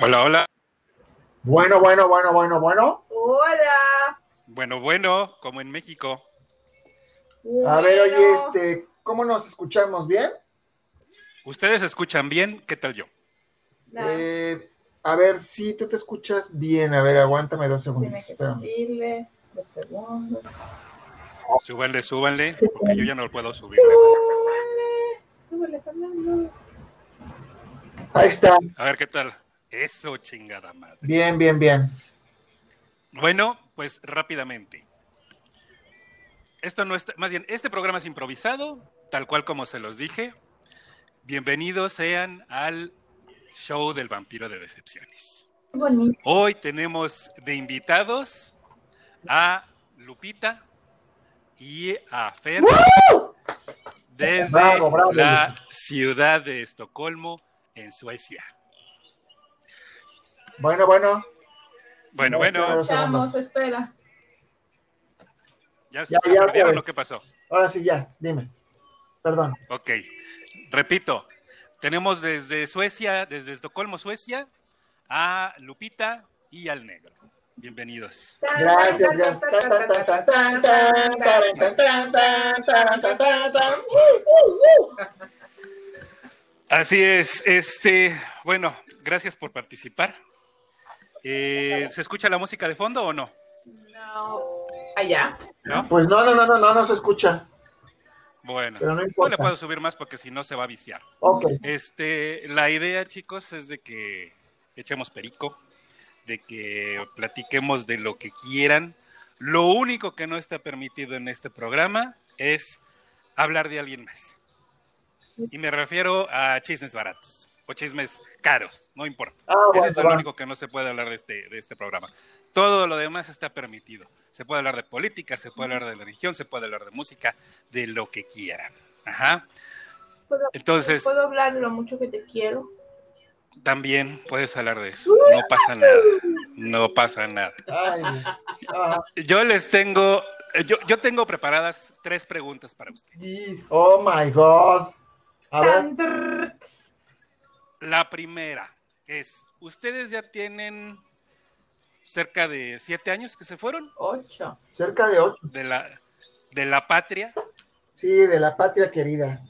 Hola, hola. Bueno, bueno, bueno, bueno, bueno. Hola. Bueno, bueno, como en México. A ver, oye, este, ¿cómo nos escuchamos? ¿Bien? ¿Ustedes escuchan bien? ¿Qué tal yo? Eh, a ver, sí, tú te escuchas bien. A ver, aguántame dos tiene segundos. subirle dos segundos. Súbanle, súbanle, Sí. porque yo ya no lo puedo subir. Súbele, súbele, Fernando. Ahí está. A ver qué tal. Eso, chingada madre. Bien, bien, bien. Bueno, pues rápidamente. Esto no está, más bien, este programa es improvisado, tal cual como se los dije. Bienvenidos sean al show del vampiro de decepciones. Qué bonito. Hoy tenemos de invitados a Lupita y a Fer desde Bravo, bravo. la ciudad de Estocolmo, en Suecia. Bueno, bueno. Bueno, No, bueno, Estamos, espera. ¿ya, Ya, ya, perdieron pues. o qué pasó? Ahora sí, ya, dime. Perdón. Ok, repito, tenemos desde Suecia, desde Estocolmo, Suecia, a Lupita y al negro. Bienvenidos. Gracias, gracias. Así es, este, bueno, gracias por participar. Eh, ¿Se escucha la música de fondo o no? No. Allá. ¿No? Pues no, no, no, no, no, no se escucha. Bueno, Pero no no le puedo subir más porque si no se va a viciar. Ok. Este, la idea, chicos, es de que echemos perico, de que platiquemos de lo que quieran. Lo único que no está permitido en este programa es hablar de alguien más. Y me refiero a chismes baratos o chismes caros, no importa. Ah, Eso es lo único que no se puede hablar de este, de este programa. Todo lo demás está permitido. Se puede hablar de política, se puede hablar de religión, se puede hablar de música, de lo que quieran. Ajá. ¿Puedo, Entonces, ¿Puedo hablar de lo mucho que te quiero? también puedes hablar de eso. No pasa nada. No pasa nada. Ay, ah, Yo les tengo, yo, yo tengo preparadas tres preguntas para ustedes. oh my God. A ver. La primera es, ¿ustedes ya tienen cerca de siete años que se fueron Ocho. cerca de ocho. de la, de la patria? Sí, de la patria querida.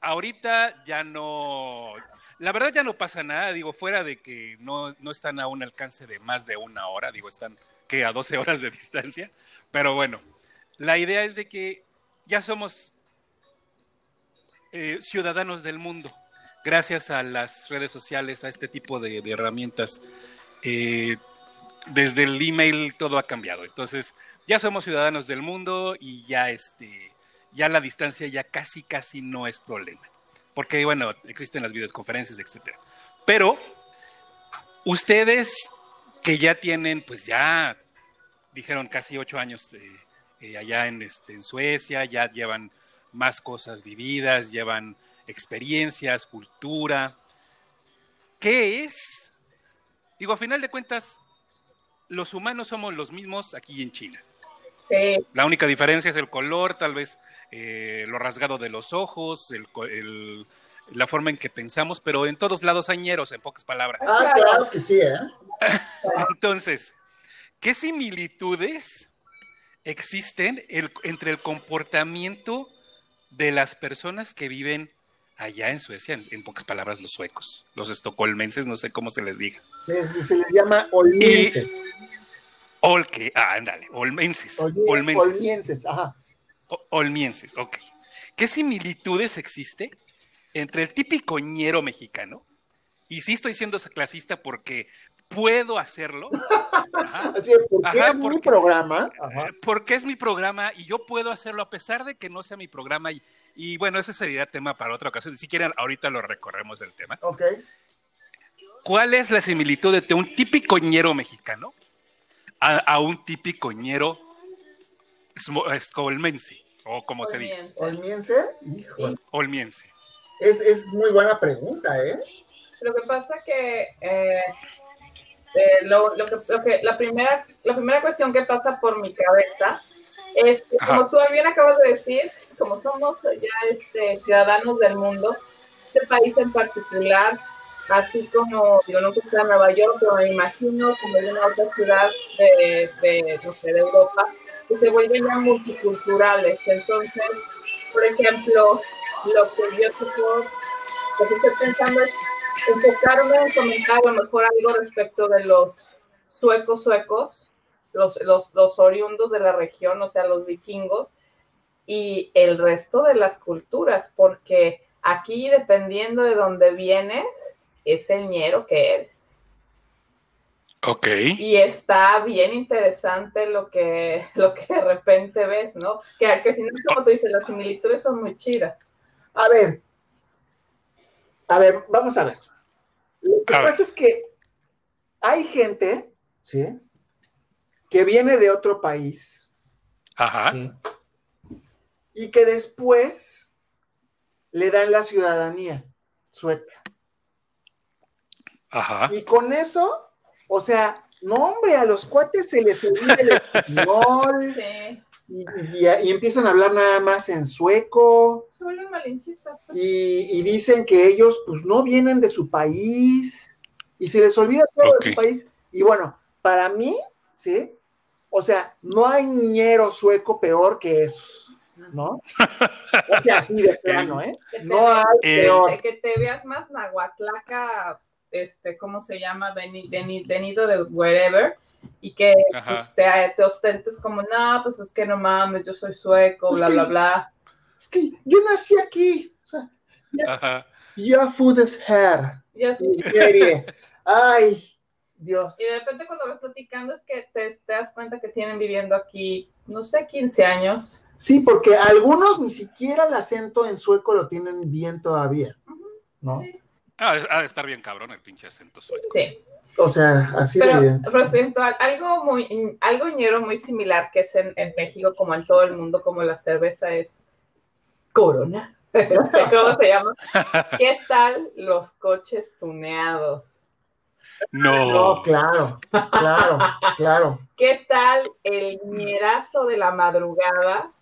Ahorita ya no, la verdad ya no pasa nada, digo, fuera de que no, no están a un alcance de más de una hora, digo, están que a 12 horas de distancia, pero bueno, la idea es de que ya somos eh, ciudadanos del mundo, gracias a las redes sociales, a este tipo de, herramientas. eh, desde el email todo ha cambiado, entonces ya somos ciudadanos del mundo y ya este ya la distancia ya casi casi no es problema. Porque bueno, existen las videoconferencias, etcétera. Pero ustedes que ya tienen, pues ya dijeron casi ocho años eh, eh, allá en, este, en Suecia, ya llevan más cosas vividas, llevan experiencias, cultura. ¿Qué es? Digo, a final de cuentas, los humanos somos los mismos aquí en China. Sí. La única diferencia es el color, tal vez eh, lo rasgado de los ojos, el co- el- la forma en que pensamos, pero en todos lados hay ñeros, en pocas palabras. Ah, Claro. claro que sí, ¿eh? Entonces, ¿qué similitudes existen el- entre el comportamiento de las personas que viven allá en Suecia? En, en pocas palabras, los suecos, los estocolmenses, no sé cómo se les diga. Se, se les llama olmienses. Olque, ah, ándale, olmenses, Olmi- olmenses. olmienses, ajá. O- Olmienses, ok. ¿Qué similitudes existe entre el típico ñero mexicano? Y sí estoy siendo clasista porque puedo hacerlo. Ajá, Así es, porque Ajá, es mi programa. Ajá. eh, porque es mi programa y yo puedo hacerlo a pesar de que no sea mi programa. Y, y bueno, ese sería tema para otra ocasión. Si quieren, ahorita lo recorremos el tema. Ok. ¿Cuál es la similitud entre un típico ñero mexicano a, a un típico ñero escolmense? O como se Olmiente. Olmiense, hijo. olmiense. Es, es muy buena pregunta, ¿eh? Lo que pasa que, eh, eh, lo, lo que, lo que- la, primera, la primera cuestión que pasa por mi cabeza es que, como tú bien acabas de decir, como somos ya este, ciudadanos del mundo, este país en particular así como, yo no sé en Nueva York, pero me imagino como en una otra ciudad de, de, no sé, de Europa, que se vuelven ya multiculturales. Entonces, por ejemplo, lo que yo lo que estoy pensando es enfocarme en comentar a lo mejor algo respecto de los suecos suecos, los, los, los oriundos de la región, o sea, los vikingos, y el resto de las culturas, porque aquí dependiendo de dónde vienes, es el ñero que eres. Ok. Y está bien interesante lo que, lo que de repente ves, ¿no? Que, que al final, como tú dices, las similitudes son muy chidas. A ver, a ver, vamos a ver. Lo que pasa es que hay gente, ¿sí? Que viene de otro país Ajá. ¿sí? Y que después le dan la ciudadanía sueca. Ajá. Y con eso, o sea, no hombre, a los cuates se les olvida el español Sí. y, y- y empiezan a hablar nada más en sueco. Se vuelven malinchistas. pues. y, y dicen que ellos pues no vienen de su país y se les olvida todo Ok. de su país. Y bueno, para mí, ¿sí? O sea, no hay ñero sueco peor que esos, ¿no? O sea, así de plano, ¿eh? Que te No hay Eh, peor. que te veas más nahuatlaca, este, ¿cómo se llama? Veni- veni- Venido de wherever, y que Ajá. pues, te, te ostentes como, no, pues es que no mames, yo soy sueco, bla, bla, bla. Es que yo nací aquí. O sea, Ajá. ya fudes hair. Y, así, mi serie. Ay, Dios. y de repente cuando vas platicando es que te, te das cuenta que tienen viviendo aquí, no sé, 15 años. Sí, porque algunos ni siquiera el acento en sueco lo tienen bien todavía, ¿no? Sí. Ah, ha de estar bien cabrón el pinche acento sueco. Sí. O sea, así de Pero evidente. respecto a algo muy, algo ñero muy similar que es en, en México, como en todo el mundo, como la cerveza es Corona. ¿Cómo se llama? ¿Qué tal los coches tuneados? No. No, claro, claro, claro. ¿Qué tal el ñerazo de la madrugada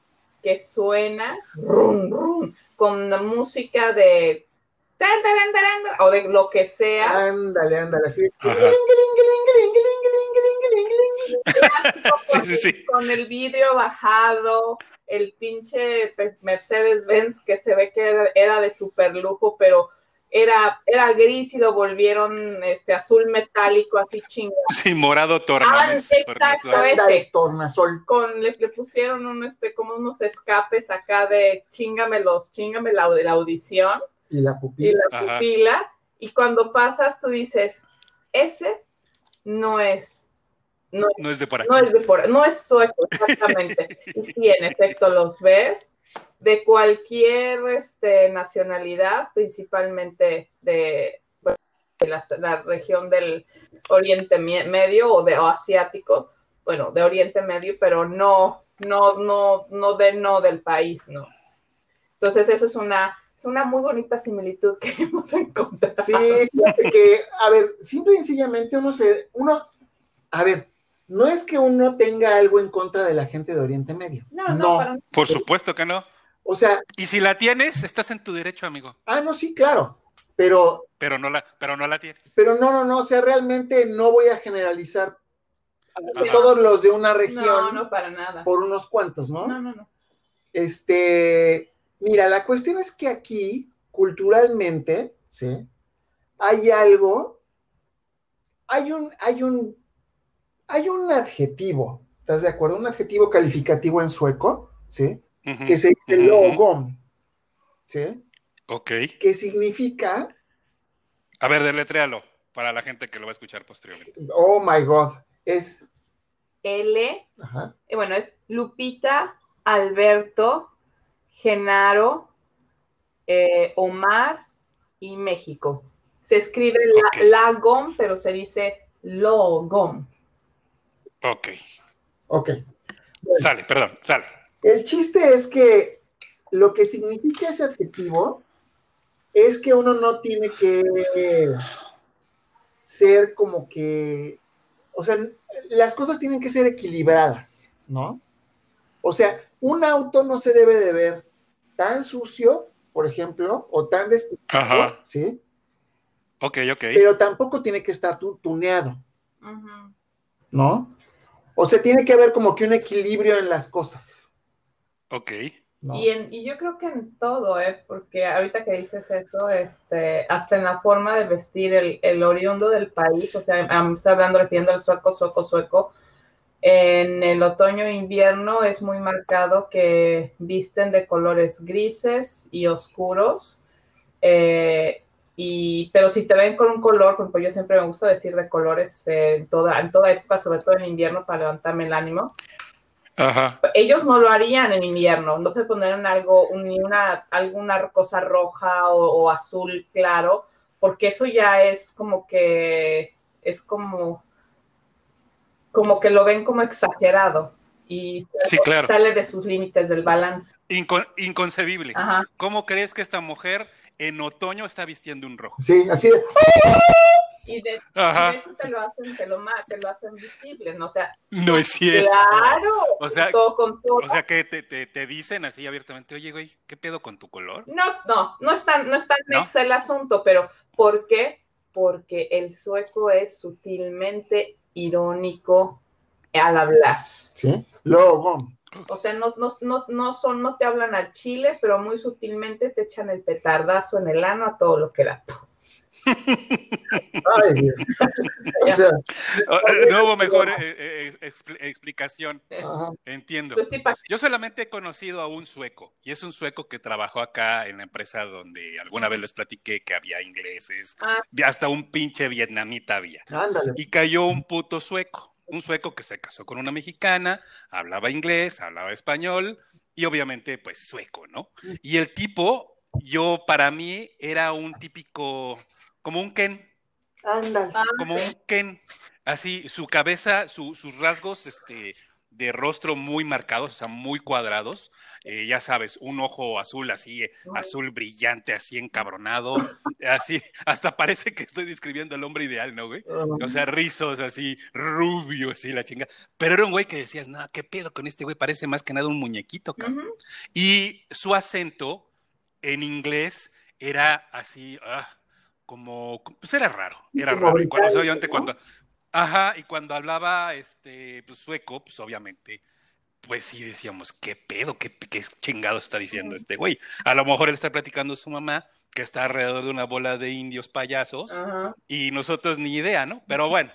que suena rum, rum, con la música de tan, o de lo que sea? Ándale, ándale, así. Ajá. Sí, sí, sí. con el vidrio bajado, el pinche Mercedes-Benz que se ve que era de super lujo, pero era, era gris y lo volvieron este azul metálico, así chingón. Sí, morado Ah, tornames. exacto, tornasol. ese. Tornasol. Con, le, le pusieron un, este, como unos escapes acá de chingamelos, chingame la, de la audición Y la y pupila. la Ajá. pupila, y cuando pasas tú dices, ese no es, no No es de por aquí. no es de por, no es sueco, exactamente. y sí, en efecto, los ves de cualquier este, nacionalidad, principalmente de, la, la región del Oriente Medio o de o asiáticos, bueno, de Oriente Medio, pero no, no, no, no de no del país, no. Entonces, eso es una, es una muy bonita similitud que hemos encontrado. Sí, fíjate que, a ver, simple y sencillamente uno se, uno, a ver, no es que uno tenga algo en contra de la gente de Oriente Medio. No, no, para Por supuesto que no. O sea, Y si la tienes, estás en tu derecho, amigo. ah, no, sí, claro, pero, Pero no la, pero no la tienes. pero no, no, no, o sea, realmente no voy a generalizar a Ajá. todos los de una región no, no, para nada. por unos cuantos, ¿no? No, no, no. Este, mira, la cuestión es que aquí, culturalmente, ¿sí? Hay algo, hay un, hay un, hay un adjetivo, ¿estás de acuerdo? Un adjetivo calificativo en sueco, ¿sí? Que se dice ujú, ujú. logom, ¿sí? Ok. Que significa, A ver, deletréalo para la gente que lo va a escuchar posteriormente. oh my god, es, L, ajá, eh, bueno, es Lupita, Alberto, Genaro, eh, Omar y México. Se escribe la, Ok. Lagom, pero se dice Logom. Ok. ok. Sale, perdón, sale. El chiste es que lo que significa ese adjetivo es que uno no tiene que ser como que, o sea, las cosas tienen que ser equilibradas, ¿no? O sea, un auto no se debe de ver tan sucio, por ejemplo, o tan despejado, Ajá. ¿sí? Ok, ok. pero tampoco tiene que estar tu- tuneado. ¿no? O sea, tiene que haber como que un equilibrio en las cosas, Ok. ¿no? Y, en, y yo creo que en todo, ¿eh? porque ahorita que dices eso, este, hasta en la forma de vestir el, el oriundo del país, o sea, am- está hablando refiriendo al sueco, sueco, sueco, en el otoño e invierno es muy marcado que visten de colores grises y oscuros, eh, y, pero si te ven con un color, ejemplo, yo siempre me gusta vestir de colores eh, en, toda, en toda época, sobre todo en invierno, para levantarme el ánimo Ajá. ellos no lo harían en invierno, no se pondrían algo, ni una, alguna cosa roja o, o azul claro, porque eso ya es como que, es como, como que lo ven como exagerado y Sí, claro. sale de sus límites del balance. Inco- inconcebible. Ajá. ¿Cómo crees que esta mujer en otoño está vistiendo un rojo? Sí, así de, Y de, hecho te lo hacen, te lo, te lo hacen visible, ¿no? O sea, No es cierto. claro, O sea, todo con todo. O sea, que te, te, te dicen así abiertamente, oye, güey, ¿qué pedo con tu color? No, no, no es tan, no es tan ¿No? mexa el asunto, pero ¿por qué? Porque el sueco es sutilmente irónico al hablar. ¿sí? Luego, O sea, no, no, no, no son, no te hablan al chile, pero muy sutilmente te echan el petardazo en el ano a todo lo que da. Ay, Dios. O sea, eh, No hubo mejor eh, eh, expl- explicación, ajá. entiendo. Pues Yo solamente he conocido a un sueco, y es un sueco que trabajó acá en la empresa donde alguna vez les platiqué que había ingleses, Ah. hasta un pinche vietnamita había. ándale. Y cayó un puto sueco, un sueco que se casó con una mexicana, hablaba inglés, hablaba español y obviamente pues sueco, ¿no? Y el tipo, yo para mí era un típico, como un Ken, Ándale. Ah, como un Ken, así su cabeza, su- sus rasgos este, de rostro muy marcados, o sea, muy cuadrados, eh, ya sabes, un ojo azul así, eh, azul brillante, así encabronado, así, hasta parece que estoy describiendo al hombre ideal, ¿no, güey? O sea, rizos así, rubios y la chinga. Pero era un güey que decías, no, ¿qué pedo con este güey? Parece más que nada un muñequito, cabrón. Y su acento en inglés era así, ah, como, pues era raro, era Como raro. Y cuando, cuando, ajá, y cuando hablaba este, pues, sueco, pues obviamente, pues sí decíamos, ¿qué pedo? ¿Qué, qué chingado está diciendo este güey? A lo mejor él está platicando a su mamá que está alrededor de una bola de indios payasos Ajá. y nosotros ni idea, ¿no? Pero bueno,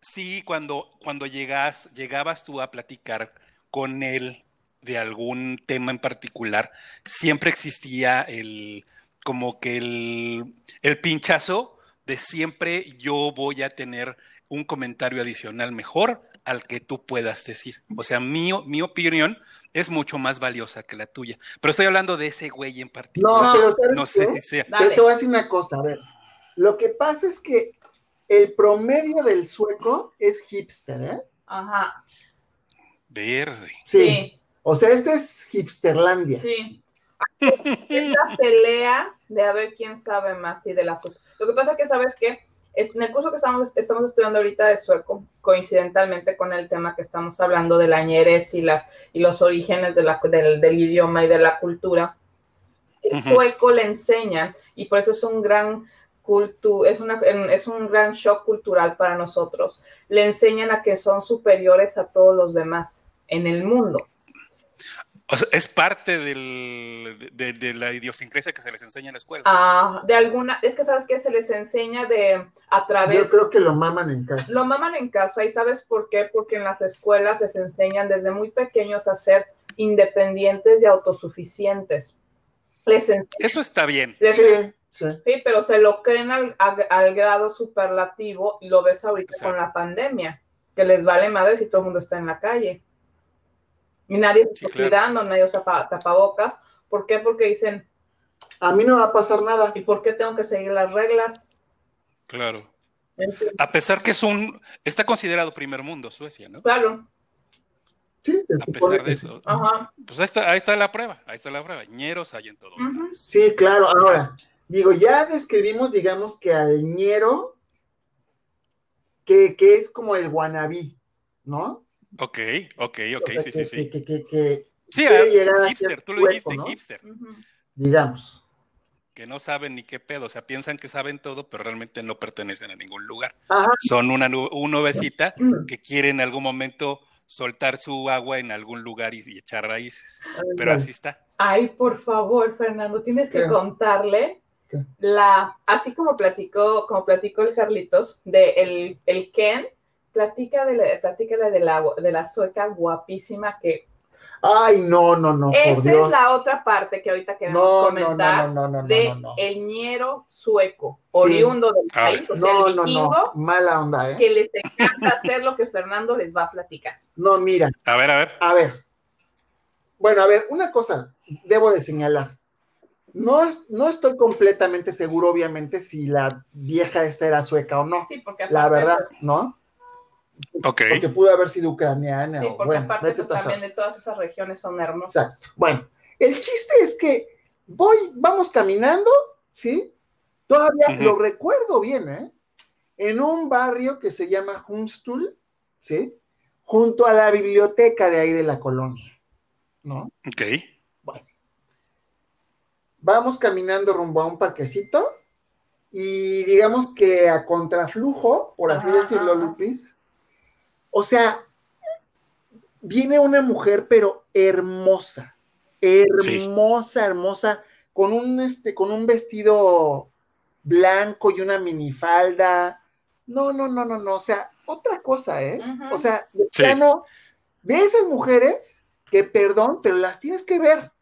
sí, cuando, cuando llegas, llegabas tú a platicar con él de algún tema en particular, siempre existía el, como que el, el pinchazo de siempre yo voy a tener un comentario adicional mejor al que tú puedas decir. O sea, mi, mi opinión es mucho más valiosa que la tuya. Pero estoy hablando de ese güey en particular. No, No, pero ¿sabes No sé si sea. Yo te voy a decir una cosa, a ver. Lo que pasa es que el promedio del sueco es hipster, ¿eh? Ajá. Verde. Sí. Sí. O sea, este es hipsterlandia. Sí. Es la pelea de a ver quién sabe más y de la su- Lo que pasa es que, ¿sabes qué? Es- En el curso que estamos, estamos estudiando ahorita de sueco, coincidentalmente con el tema que estamos hablando de la ñeres y, las, y los orígenes de la- del, del idioma y de la cultura, el sueco le enseñan y por eso es un gran cultu es, una, es un gran shock cultural para nosotros. Le enseñan a que son superiores a todos los demás en el mundo. O sea, es parte del, de, de la idiosincrasia que se les enseña en la escuela. Ah, de alguna, es que sabes que se les enseña de a través, Yo creo que lo maman en casa. lo maman en casa y sabes por qué, porque en las escuelas les enseñan desde muy pequeños a ser independientes y autosuficientes. Les enseñan, Eso está bien. les- Sí, sí. sí, pero se lo creen al, grado superlativo y lo ves ahorita Exacto. con la pandemia, que les vale madre si todo el mundo está en la calle. Y nadie se Sí, está claro. cuidando, nadie usa pa- tapabocas. ¿Por qué? Porque dicen, A mí no va a pasar nada. ¿y por qué tengo que seguir las reglas? Claro. Entonces, A pesar que es un. Está considerado primer mundo Suecia, ¿no? claro, Sí, A pesar de eso. ajá. Pues ahí está, ahí está la prueba. Ahí está la prueba. Ñeros hay en todos. Sí, claro. Ahora, digo, ya describimos, digamos, que al ñero, que, que es como el guanabí, ¿no? Ok, ok, ok, O sea, sí, que- sí, sí. Que, que, que, que- Sí, a hipster, tú lo dijiste, ¿no? hipster. Digamos. que no saben ni qué pedo, o sea, piensan que saben todo, pero realmente no pertenecen a ningún lugar. Ajá. Son una, una nubecita Mm. que quiere en algún momento soltar su agua en algún lugar y, y echar raíces. Pero así está. Ay, por favor, Fernando, tienes que ¿Qué? contarle ¿Qué? la, así como platicó, como platicó el Carlitos, de el, el Ken, platica de la, platícale de la, de la sueca guapísima que Ay, no, no, no, por esa Dios. es la otra parte que ahorita queremos No, comentar no, no, no, no, de no, no. el ñero sueco, oriundo del país, o sea, No, el no, vikingo, no, mala onda, ¿eh? que les encanta hacer lo que Fernando les va a platicar. No, mira, A ver, a ver. a ver. Bueno, a ver, una cosa debo de señalar. No, no estoy completamente seguro, obviamente, si la vieja esta era sueca o no. Sí, porque La verdad, pues, ¿no? Ok. Porque pudo haber sido ucraniana sí, o porque bueno, aparte pues, también de todas esas regiones son hermosas. Exacto. Bueno, el chiste es que voy, vamos caminando, ¿sí? Todavía lo recuerdo bien, ¿eh? En un barrio que se llama Hunstul, ¿sí? Junto a la biblioteca de ahí de la colonia, ¿no? Ok. Vamos caminando rumbo a un parquecito y digamos que a contraflujo, por así Ajá, decirlo, ajá. Lupis. O sea, viene una mujer, pero hermosa, hermosa, hermosa, con un, este, con un vestido blanco y una minifalda. No, no, no, no, no, o sea, otra cosa, ¿eh? O sea, de Sí. plano, de esas mujeres que, perdón, pero las tienes que ver,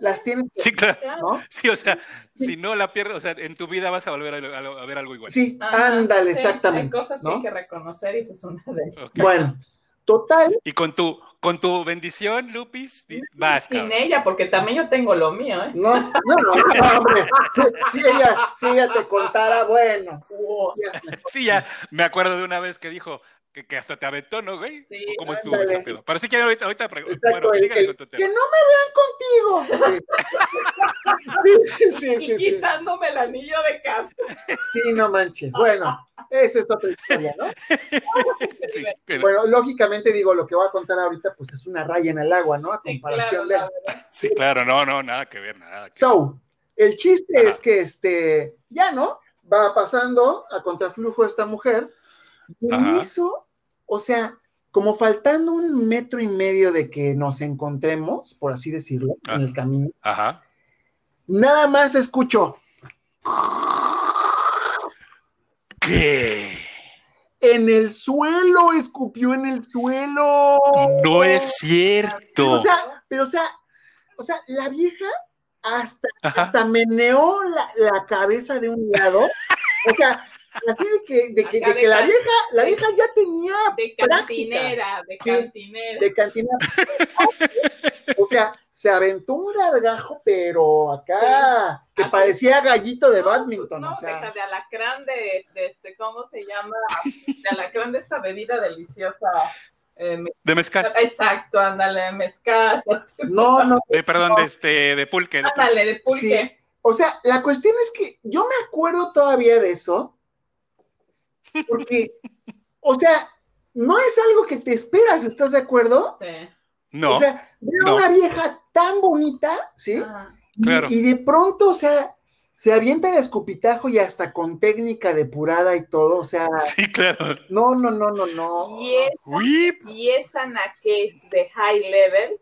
las sí, tienes que Sí, claro. claro. ¿no? Sí, o sea, si no la pierdes, o sea, en tu vida vas a volver a, a- a ver algo igual. Sí, Ajá, ándale, sí, exactamente. Hay cosas que hay que reconocer y esa es una de ellas. Bueno, total, Y con tu, con tu bendición, Lupis, vas, Sin cabrón. ella, porque también yo tengo lo mío, ¿eh? no, no, no, no, hombre, si, si ella, si ella te contara, bueno, ya, Sí, ya me acuerdo de una vez que dijo que, que hasta te aventó, ¿no, güey? Sí, ¿O ¿Cómo estuvo ese pedo? Pero sí que ahorita, ahorita exacto, bueno, el- sígale el- con tu que tema. no me vean contigo. Sí, sí, sí, Y sí, quitándome el anillo de casa. sí, no manches. Bueno, esa es otra historia, ¿no? Sí, que- Bueno, lógicamente digo, lo que voy a contar ahorita, pues es una raya en el agua, ¿no? A Sí, comparación claro, de... sí, claro, no, no, nada que ver, nada. que- So, el chiste Ajá. es que este, ya no, va pasando a contraflujo esta mujer, y en eso, o sea, como faltando un metro y medio de que nos encontremos, por así decirlo, Ah. en el camino, Ajá. nada más escucho ¿Qué? en el suelo, escupió en el suelo. No es cierto. O sea, pero o sea, o sea, la vieja hasta hasta meneó la, la cabeza de un lado. O sea, así de que, de que, de de que la vieja, la vieja ya tenía De práctica cantinera, de Sí, cantinera. de cantina. O sea, se aventó un gargajo, pero acá, que Así. parecía gallito de No, pues badminton, no, o sea. deja de alacrán de, de este, ¿cómo se llama? De alacrán de esta bebida deliciosa. eh, me- De mezcal. exacto, ándale, mezcal. No, no. De, perdón, de este, de pulque. de pulque. Ándale, de pulque. Sí. O sea, la cuestión es que yo me acuerdo todavía de eso, porque, o sea, no es algo que te esperas, ¿estás de acuerdo? Sí. No, O sea, ver a no. una vieja tan bonita, ¿sí? Claro. Y, de pronto, o sea, se avienta el escupitajo y hasta con técnica depurada y todo, o sea, sí, claro. no, no, no, no, no. Y es, Uy, y es anaqués de high level,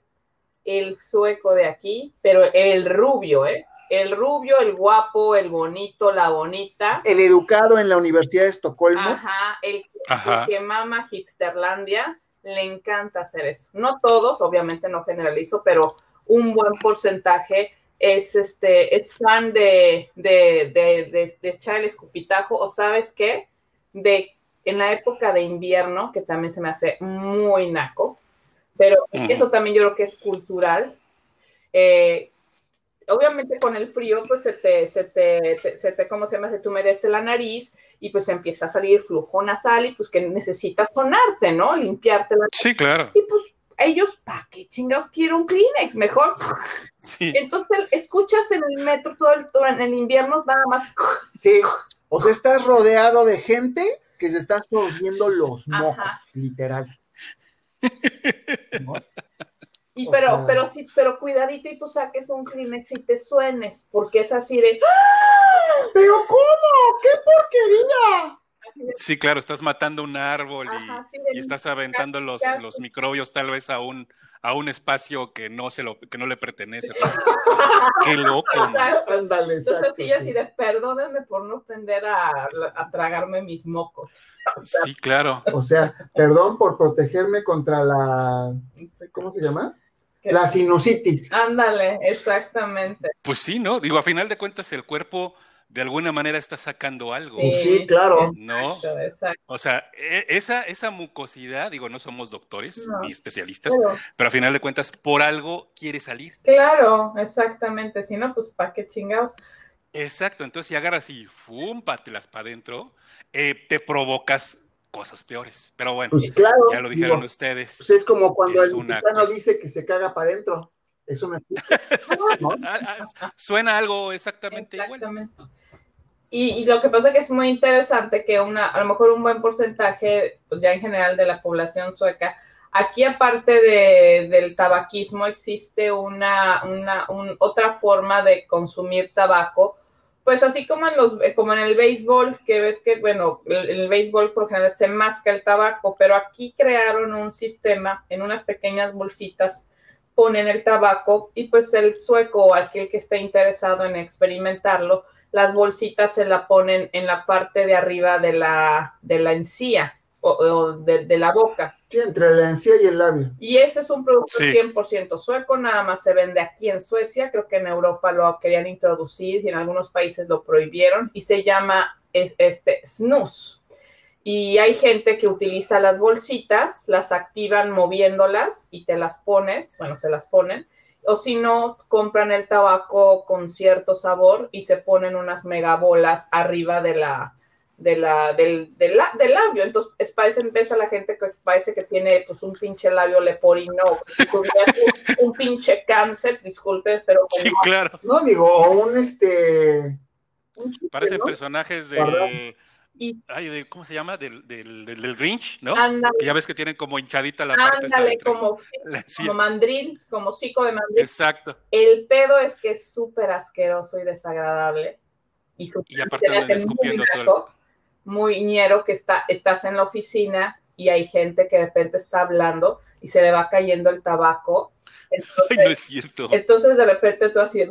el sueco de aquí, pero el rubio, ¿eh? El rubio, el guapo, el bonito, la bonita. El educado en la Universidad de Estocolmo, Ajá, el, Ajá. el que mama Hipsterlandia le encanta hacer eso. No todos, obviamente no generalizo, pero un buen porcentaje es este es fan de, de, de, de- de echar el escupitajo o sabes qué, de en la época de invierno, que también se me hace muy naco, pero eso también yo creo que es cultural. Eh, obviamente con el frío, pues se te, se te, se, se te, ¿cómo se llama? Se te humedece la nariz y pues empieza a salir flujo nasal y pues que necesitas sonarte, ¿no? Limpiarte la sí, claro. y pues ellos, ¿para qué chingados quiero un Kleenex? Mejor. Sí. Entonces escuchas en el metro todo el, todo en el invierno nada más. sí, o sea, estás rodeado de gente que se está sorbiendo los Ajá. mocos, literal. ¿No? Y pero, sea- pero sí, pero cuidadito y tú saques un Kleenex y te suenes, porque es así de, ¡ah! Pero ¿cómo? ¡Qué porquería! de, Sí, claro, estás matando un árbol y, ajá, estás aventando los, los microbios tal vez a un, a un espacio que no se lo, que no le pertenece. Qué loco. Ándale, Entonces así yo sí. así de, perdónenme por no aprender a, a tragarme mis mocos. Sí, claro. O sea, perdón por protegerme contra la. ¿Cómo se llama? La sinusitis. Ándale, exactamente. Pues sí, ¿no? Digo, a final de cuentas el cuerpo de alguna manera está sacando algo. Pues sí, claro. ¿No? Exacto, exacto. O sea, e- esa, esa mucosidad, digo, no somos doctores No. ni especialistas, Pero- pero a final de cuentas, por algo quiere salir. claro, exactamente. Si no, pues ¿para qué chingados? Exacto, entonces si agarras y fum, pátelas para adentro, eh, te provocas cosas peores. Pero bueno, Pues claro. ya lo dijeron digo, ustedes. pues es como cuando Es el una mexicano dice que se caga para adentro. Eso me ¿no? Ah, ah, suena algo exactamente igual. Exactamente. Y, y lo que pasa que es muy interesante que una, a lo mejor un buen porcentaje, pues ya en general de la población sueca, aquí aparte de, del tabaquismo existe una, una un- otra forma de consumir tabaco, pues así como en los, como en el béisbol, que ves que, bueno, el, béisbol por ejemplo se masca el tabaco, pero aquí crearon un sistema en unas pequeñas bolsitas ponen el tabaco y pues el sueco o aquel que esté interesado en experimentarlo, las bolsitas se la ponen en la parte de arriba de la, de la encía o, de la boca. Sí, entre la encía y el labio. Y ese es un producto Sí. 100% sueco, nada más se vende aquí en Suecia, creo que en Europa lo querían introducir y en algunos países lo prohibieron y se llama es- este snus. Y hay gente que utiliza las bolsitas, las activan moviéndolas y te las pones, bueno, se las ponen, o si no, compran el tabaco con cierto sabor y se ponen unas megabolas arriba de la, de la, del, del, la- del labio. Entonces, es, parece, ves a la gente que parece que tiene pues un pinche labio leporino, un, un pinche cáncer, disculpen, pero Sí, claro. No, digo, o un este. un chiste, Parecen ¿no? personajes del. y Ay, de- ¿cómo se llama? Del, del, del, del Grinch, ¿no? ándale, Que ya ves que tienen como hinchadita la parte ándale, como, mandril, como cico de mandril. Exacto. El pedo es que es súper asqueroso y desagradable. Y, Y aparte muy escupiendo todo el muy ñero que está, estás en la oficina y hay gente que de repente está hablando y se le va cayendo el tabaco. Entonces, Ay, no es cierto. entonces de repente tú así,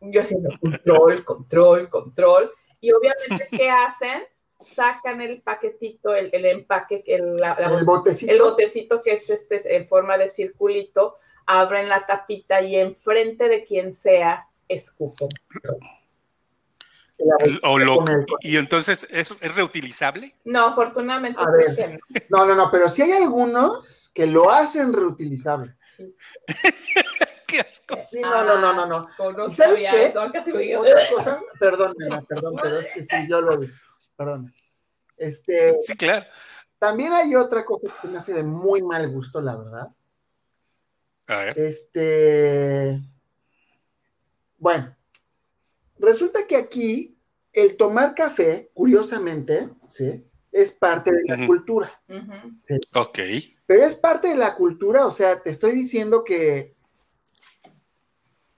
yo haciendo control, control, control. Y obviamente, ¿qué hacen? Sacan el paquetito, el, el empaque, el, la- la El botecito. el botecito que es este en forma de circulito, abren la tapita y enfrente de quien sea escupen. O lo- el- y entonces, ¿es, ¿es reutilizable? No, afortunadamente A ver. no. No, no, no, pero sí hay algunos que lo hacen reutilizable. ¡Qué asco! Sí, no, no, no, no, no. Asco, no ¿Y sabes qué? eso, casi me digo, Otra cosa, perdón, perdón, pero es que sí, yo lo he visto. Perdón. Este, Sí, claro. también hay otra cosa que se me hace de muy mal gusto, la verdad. A ver. Este, bueno, resulta que aquí el tomar café, curiosamente, ¿sí? Es parte de la cultura. Ujú. Ok. Pero es parte de la cultura, o sea, te estoy diciendo que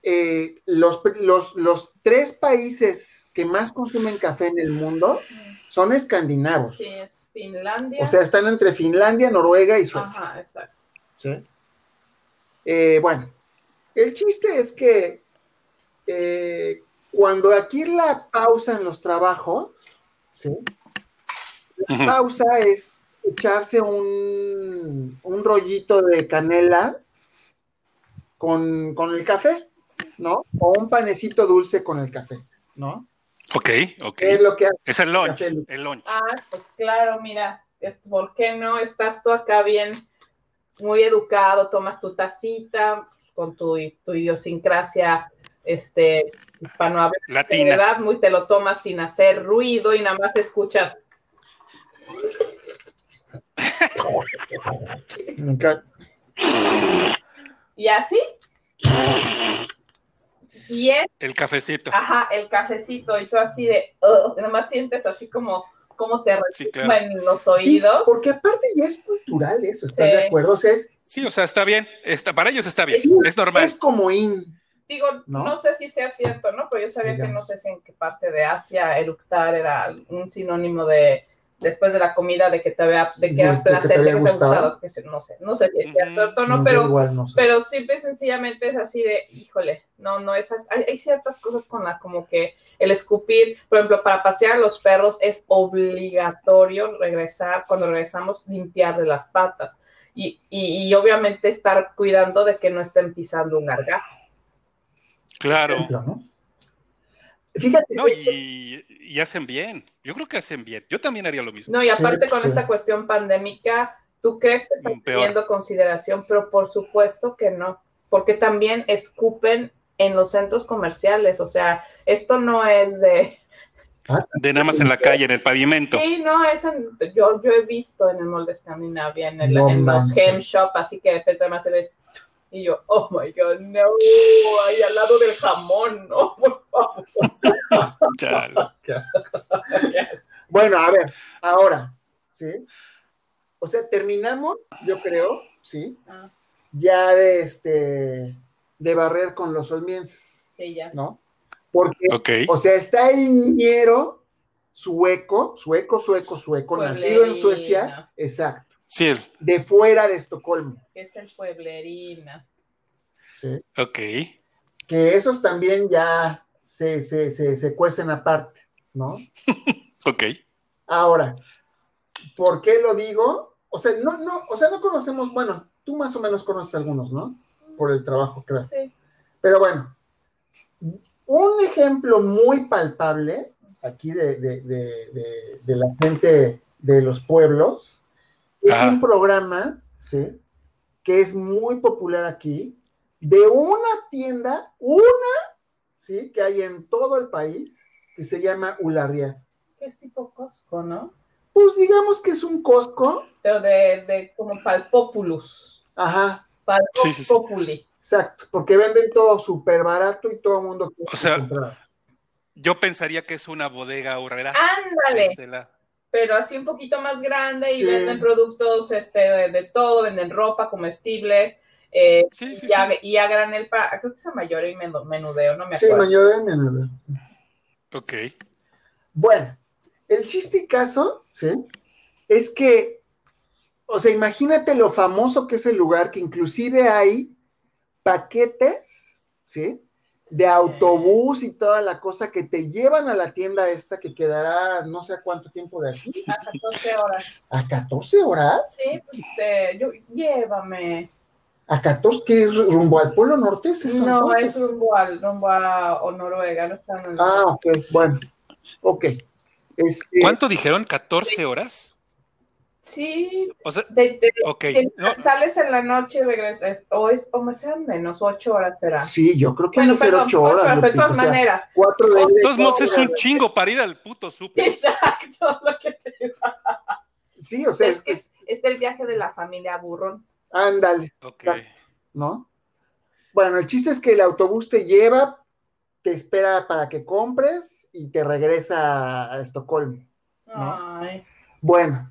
eh, los, los, los tres países que más consumen café en el mundo son escandinavos. Sí, es Finlandia. O sea, están entre Finlandia, Noruega y Suecia. Ajá, exacto. ¿sí? Eh, bueno, el chiste es que eh, cuando aquí la pausa en los trabajos, ¿sí? La pausa es echarse un, un rollito de canela con, con el café, ¿no? O un panecito dulce con el café, ¿no? Ok, ok. ¿Qué es lo que hace? Es el lunch. El lunch. Ah, pues claro, mira, ¿por qué no? Estás tú acá bien, muy educado, tomas tu tacita pues, con tu, tu idiosincrasia este, hispanohablante, Latina. ¿verdad? Muy te lo tomas sin hacer ruido y nada más te escuchas. Y así. Y es, El cafecito. ajá, el cafecito, y tú así de, "Ugh", nada más sientes así como cómo te Sí, claro. los Sí, oídos. porque aparte ya es cultural eso, ¿estás Sí. de acuerdo? O sea, es, Sí, o sea, está bien. Está, para ellos está bien. Es normal. es como in. Digo, ¿No? ¿no? sé si sea cierto, ¿no? Pero yo sabía que no sé si en qué parte de Asia eructar era un sinónimo de después de la comida de que te había, de que De era que te placer, de había que te gustado. gustado, que se- no sé, no sé si es cierto o no, yo pero igual no sé. pero simple y sencillamente es así de, híjole, no, no, esas, hay, hay ciertas cosas con las como que el escupir, por ejemplo, para pasear a los perros es obligatorio regresar, cuando regresamos, limpiarle las patas. Y, y, y obviamente estar cuidando de que no estén pisando un gargajo. Claro. ejemplo, ¿no? Fíjate, No, y, y hacen bien. Yo creo que hacen bien. Yo también haría lo mismo. No, y aparte Sí, con sí. esta cuestión pandémica, tú crees que están Mm, teniendo consideración, pero por supuesto que no, porque también escupen en los centros comerciales, o sea, esto no es de, De nada más en la calle, en el pavimento. sí, no, es en- yo, yo he visto en el mall de Escandinavia, en, el, No en los hem shop, así que de repente además se ves, y yo, oh my god, no, ahí al lado del jamón, no, por favor. Qué asco. Bueno, a ver, ahora, ¿sí? O sea, terminamos, yo creo, ¿sí? Ah, Ya de este, de barrer con los olmienses, sí, ya. ¿no? Porque, Ok. o sea, está el ñero sueco, sueco, sueco, sueco, nacido en. Suecia, exacto, Sí, de fuera de Estocolmo, Es el pueblerina. ¿sí? ok. Que esos también ya se, se, se, se cuecen aparte, ¿no? Ok. Ahora, ¿por qué lo digo? O sea, no, no, o sea, no conocemos, bueno, tú más o menos conoces algunos, ¿no? Por el trabajo, creo. Sí. Pero bueno, un ejemplo muy palpable aquí de, de, de, de, de la gente de los pueblos es un programa, ¿sí? Que es muy popular aquí, de una tienda, una, ¿sí? Que hay en todo el país, que se llama Ularriat. Que es tipo Costco, ¿no? Pues digamos que es un Costco, Pero de, de como Palpopulus. ajá, Sí, sí, sí. Palpopuli. exacto, porque venden todo súper barato y todo el mundo quiere O sea, comprar. Yo pensaría que es una bodega horrera. Ándale, pero así un poquito más grande y Sí. venden productos este, de, de todo, venden ropa, comestibles, eh, Sí, sí, y, a, sí. y a granel para, creo que es a mayor y men- menudeo, no me Sí, acuerdo. mayor menudeo. Ok. Bueno, el chiste y caso, ¿sí? Es que, o sea, imagínate lo famoso que es el lugar, que inclusive hay paquetes, ¿sí? De autobús y toda la cosa que te llevan a la tienda esta que quedará no sé a cuánto tiempo de aquí. A 14 horas. ¿A 14 horas? Sí, pues, eh, yo, llévame. ¿A 14? ¿Qué es rumbo al Polo Norte? ¿Es eso, No, entonces? es rumbo, al, rumbo a o Noruega, no está en el- Ah, ok, bueno, ok. Este, ¿Cuánto dijeron? ¿14 horas? Sí, O sea, de- de- ok. que No, sales en la noche y regresas, o es, o me serán menos, ocho horas será. Sí, yo creo que Bueno, perdón, ocho horas. de todas o sea, maneras. Cuatro de modos es un chingo para ir al puto súper. Exacto, lo que te digo. Sí, o sea, es es, que es- es, es el viaje de la familia burrón. ándale, Ok. ¿no? Bueno, el chiste es que el autobús te lleva, te espera para que compres y te regresa a Estocolmo. ¿No? Ay, Bueno,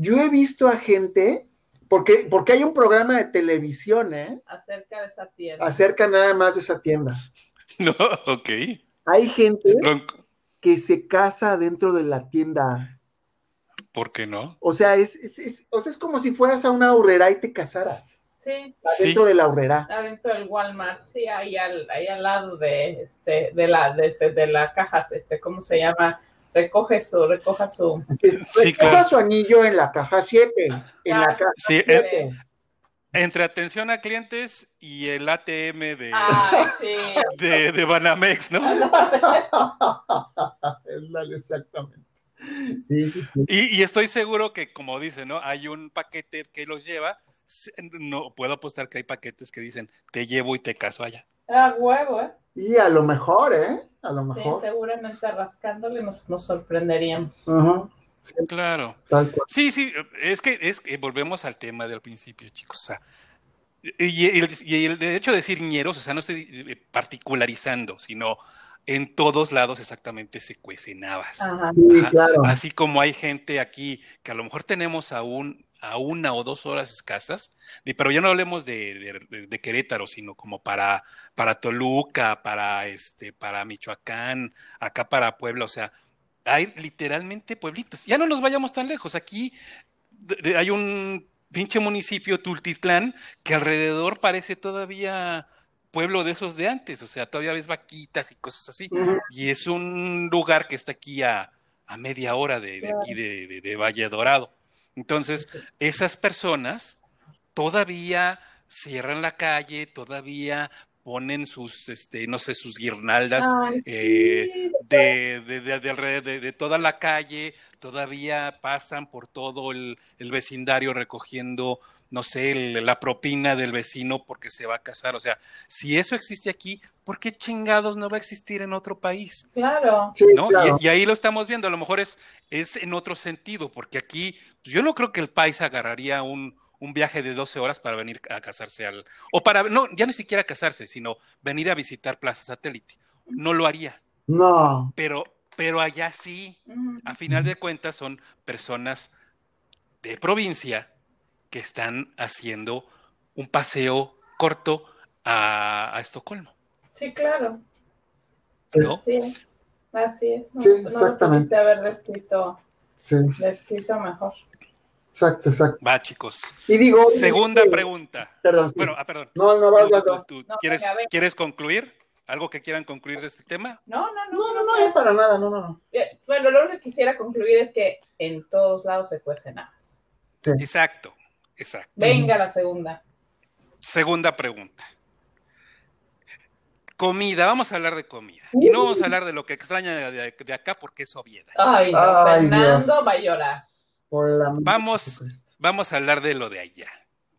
yo he visto a gente, porque, porque hay un programa de televisión, ¿eh? acerca de esa tienda. Acerca nada más de esa tienda. No, ok. Hay gente que se casa dentro de la tienda. ¿Por qué no? O sea, es, es, es- o sea, es como si fueras a una horrera y te casaras. Sí, Sí. Dentro de la horrera. adentro del Walmart, sí, ahí al, ahí al lado de este, de la, de, este, de la caja, este, ¿cómo se llama? Recoge su, recoja su. Sí, Recoja claro. su anillo en la caja 7. En Ah. la caja Sí, eh, 7. entre atención a clientes y el ATM de, Ay, sí. de, de Banamex, ¿no? Exactamente. Sí, sí, sí. Y, y estoy seguro que, como dice, ¿no? Hay un paquete que los lleva. No puedo apostar que hay paquetes que dicen te llevo y te caso allá. Ah, huevo, ¿eh? Y a lo mejor, ¿eh? A lo Sí, mejor. seguramente rascándole nos, nos sorprenderíamos. Ajá, Claro. Sí, sí, es que, es que volvemos al tema del principio, chicos. O sea, y, y el, y el hecho de decir ñeros, o sea, no estoy eh, particularizando, sino en todos lados exactamente se cuecen habas. Ajá. Sí, Ajá. claro. Así como hay gente aquí que a lo mejor tenemos aún a una o dos horas escasas, de- pero ya no hablemos de, de- de Querétaro, sino como para, para Toluca, para, este, para Michoacán, acá para Puebla, o sea, hay literalmente pueblitos. Ya no nos vayamos tan lejos, aquí hay un pinche municipio, Tultitlán, que alrededor parece todavía pueblo de esos de antes, o sea, todavía ves vaquitas y cosas así. Y es un lugar que está aquí a, a media hora de, de aquí de, de- de Valle Dorado. Entonces, esas personas todavía cierran la calle, todavía ponen sus, este, no sé, sus guirnaldas Ay, eh, de, de, de- de alrededor de- de toda la calle, todavía pasan por todo el, el vecindario recogiendo, no sé, el- la propina del vecino porque se va a casar. O sea, si eso existe aquí, ¿por qué chingados no va a existir en otro país? Claro. Sí, ¿no? claro. Y, y ahí lo estamos viendo, a lo mejor es, es en otro sentido, porque aquí pues, yo no creo que el país agarraría un, un viaje de 12 horas para venir a casarse al... O para, no, ya ni siquiera casarse, sino venir a visitar Plaza Satélite. No lo haría, No. pero, pero allá sí, Ujú. a final de cuentas son personas de provincia que están haciendo un paseo corto a, a Estocolmo, Sí, claro. ¿no? Así es. Así es. No, Sí, no exactamente. pudiste haber descrito, Sí, descrito mejor. exacto, exacto. Va, chicos. Y digo. Segunda eh, pregunta. Perdón. sí. Bueno, ah, perdón. no, no, vas, Tú- tú- No, ¿quieres. ¿Quieres concluir? ¿Algo que quieran concluir de este tema? No, no, no. No, no, no, eh, para nada, no, no, no. Eh, Bueno, lo único que quisiera concluir es que en todos lados se cuecen habas. Exacto, exacto. Venga la segunda. Segunda pregunta. Comida, vamos a hablar de comida. Y no vamos a hablar de lo que extraña de, de acá porque es obviedad. Ay, no, Ay, Fernando Dios. va a llorar. Por la Vamos. Vamos a hablar de lo de allá,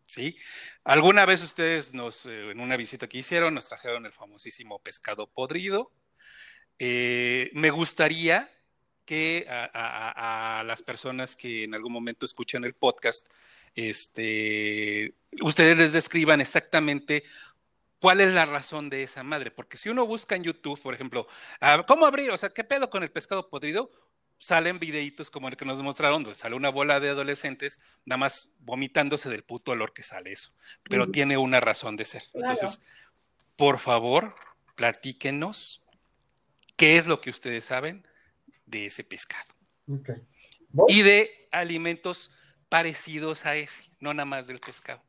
¿sí? Alguna vez ustedes nos, eh, en una visita que hicieron, nos trajeron el famosísimo pescado podrido. Eh, me gustaría que a, a- a- a las personas que en algún momento escuchan el podcast, este, ustedes les describan exactamente cuál es la razón de esa madre. Porque si uno busca en YouTube, por ejemplo, ah, ¿cómo abrir? O sea, ¿qué pedo con el pescado podrido? Salen videitos como el que nos mostraron, donde sale una bola de adolescentes nada más vomitándose del puto olor que sale eso. Pero tiene una razón de ser. Claro. Entonces, por favor, platíquenos qué es lo que ustedes saben de ese pescado y de alimentos parecidos a ese, no nada más del pescado.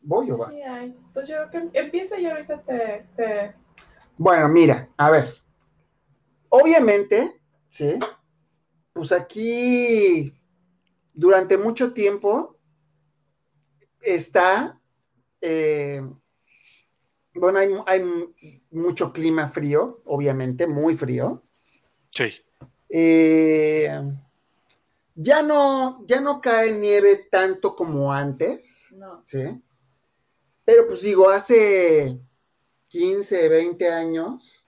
¿Voy o vas? Sí. Pues yo creo que empieza y ahorita te, te... Bueno, mira, a ver. Obviamente, ¿sí? Pues aquí, durante mucho tiempo, está, eh, bueno, hay, hay mucho clima frío, obviamente, muy frío. Sí. Eh, ya no, ya no cae nieve tanto como antes, No. ¿sí? Pero pues digo, hace 15, 20 años,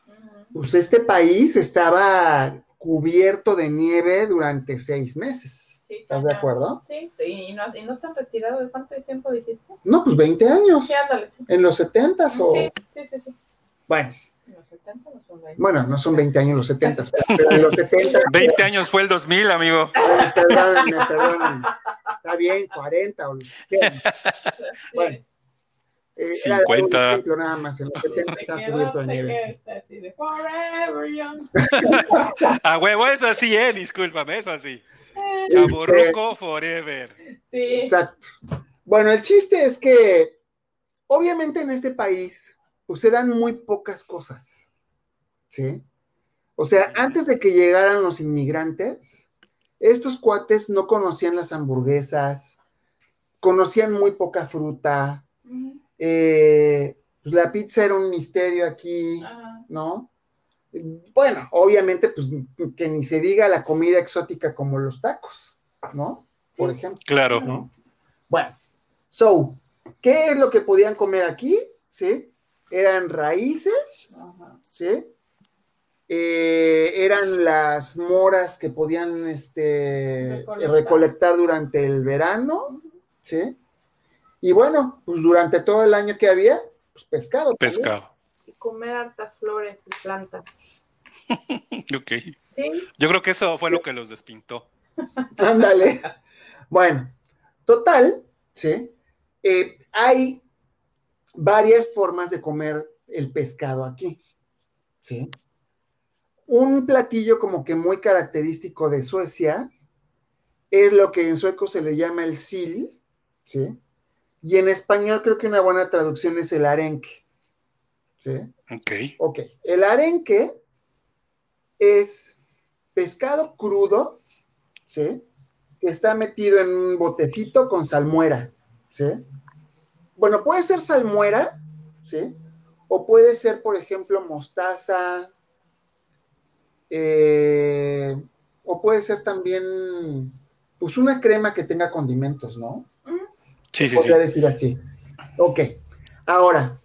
pues este país estaba cubierto de nieve durante seis meses. Sí, ¿Estás de acuerdo? Sí, y no, y no tan retirado. ¿De cuánto tiempo dijiste? No, pues 20 años. Sí, ándale. Sí, En los 70 o... sí, sí, sí. sí. Bueno, Los 70 no son 20. bueno, no son 20 años los 70, pero en los 70... 20 años fue el 2000, amigo. Ay, Perdónenme, perdónenme. Está bien, 40 o lo que sea. Sí. Bueno. Eh, era de un 50. ejemplo nada más, en los 70 Te estaba quedó, cubierto de nieve. quedaste así de Forever Young. A huevo, eso sí, eh, discúlpame, eso sí. Eh, Chaborruco forever. Sí. Exacto. Bueno, el chiste es que obviamente en este país se dan muy pocas cosas. ¿Sí? O sea, antes de que llegaran los inmigrantes, estos cuates no conocían las hamburguesas, conocían muy poca fruta, eh, pues la pizza era un misterio aquí, Ajá. ¿no? Bueno, obviamente, pues que ni se diga la comida exótica como los tacos, ¿no? Por ejemplo. Claro. ¿no? Bueno, so, ¿qué es lo que podían comer aquí? ¿Sí? Eran raíces, Ajá. ¿sí? Eh, eran las moras que podían este, Recolectar. recolectar durante el verano, ¿sí? Y bueno, pues durante todo el año que había, pues pescado. también, Pescado. y comer hartas flores y plantas. ok. ¿Sí? Yo creo que eso fue lo que los despintó. Ándale. Bueno, total, ¿sí? Eh, hay varias formas de comer el pescado aquí, ¿sí? Un platillo como que muy característico de Suecia es lo que en sueco se le llama el sill, ¿sí? Y en español creo que una buena traducción es el arenque, ¿sí? Ok. Ok, el arenque es pescado crudo, ¿sí? Que está metido en un botecito con salmuera, ¿sí? Bueno, puede ser salmuera, ¿sí? O puede ser, por ejemplo, mostaza, eh, o puede ser también, pues una crema que tenga condimentos, ¿no? Sí, sí, sí. Podría decir así. Ok. Ahora,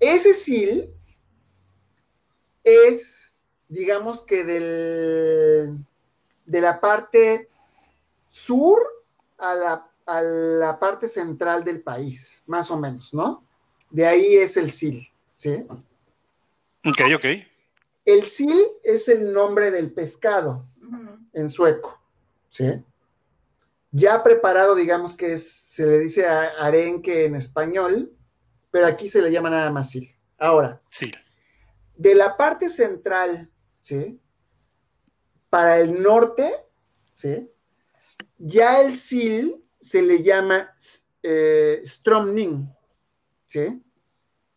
ese sil es, digamos que del, de la parte sur a la, a la parte central del país, más o menos, ¿no? De ahí es el sil, ¿sí? Ok, ok. El sil es el nombre del pescado en sueco, ¿sí? Ya preparado, digamos que es, se le dice a- arenque en español, pero aquí se le llama nada más sil. Ahora, Sí. de la parte central, ¿sí? Para el norte, ¿sí? Ya el sil se le llama eh, stromning, ¿sí?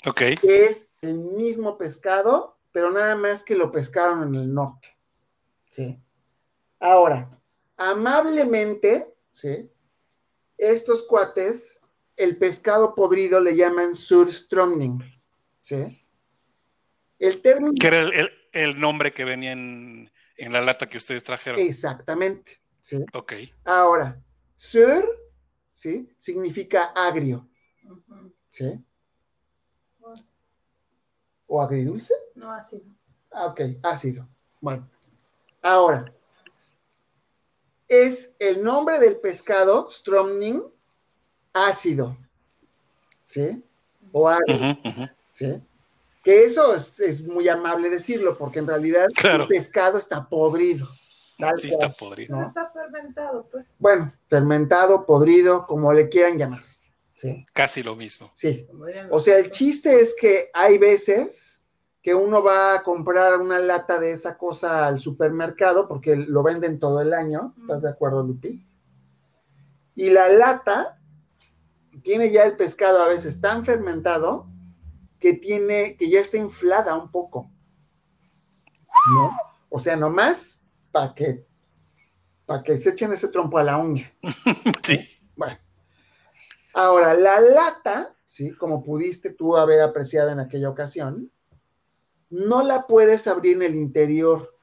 Ok. que es el mismo pescado, pero nada más que lo pescaron en el norte. ¿sí? Ahora, amablemente, ¿sí? estos cuates, el pescado podrido le llaman surströmming. ¿sí? El término... Que era el, el- el nombre que venía en, en la lata que ustedes trajeron. Exactamente. ¿sí? Ok. Ahora, sur, ¿sí? significa agrio. ¿sí? ¿O agridulce? No ha sido. Ah, ok, ácido. Bueno, ahora, es el nombre del pescado, Stromning, ácido. ¿Sí? O ujú. ¿sí? Que eso es, es muy amable decirlo, porque en realidad Claro. el pescado está podrido. Tal Sí, cual, está podrido. ¿no? Está fermentado, pues. Bueno, fermentado, podrido, como le quieran llamar. Sí, Casi lo mismo. sí. O sea, el chiste es que hay veces que uno va a comprar una lata de esa cosa al supermercado porque lo venden todo el año. ¿Estás de acuerdo, Lupis? Y la lata tiene ya el pescado a veces tan fermentado que tiene, que ya está inflada un poco. ¿No? O sea, nomás para que, para que se echen ese trompo a la uña. Sí. Bueno. Ahora, la lata, ¿sí? Como pudiste tú haber apreciado en aquella ocasión, no la puedes abrir en el interior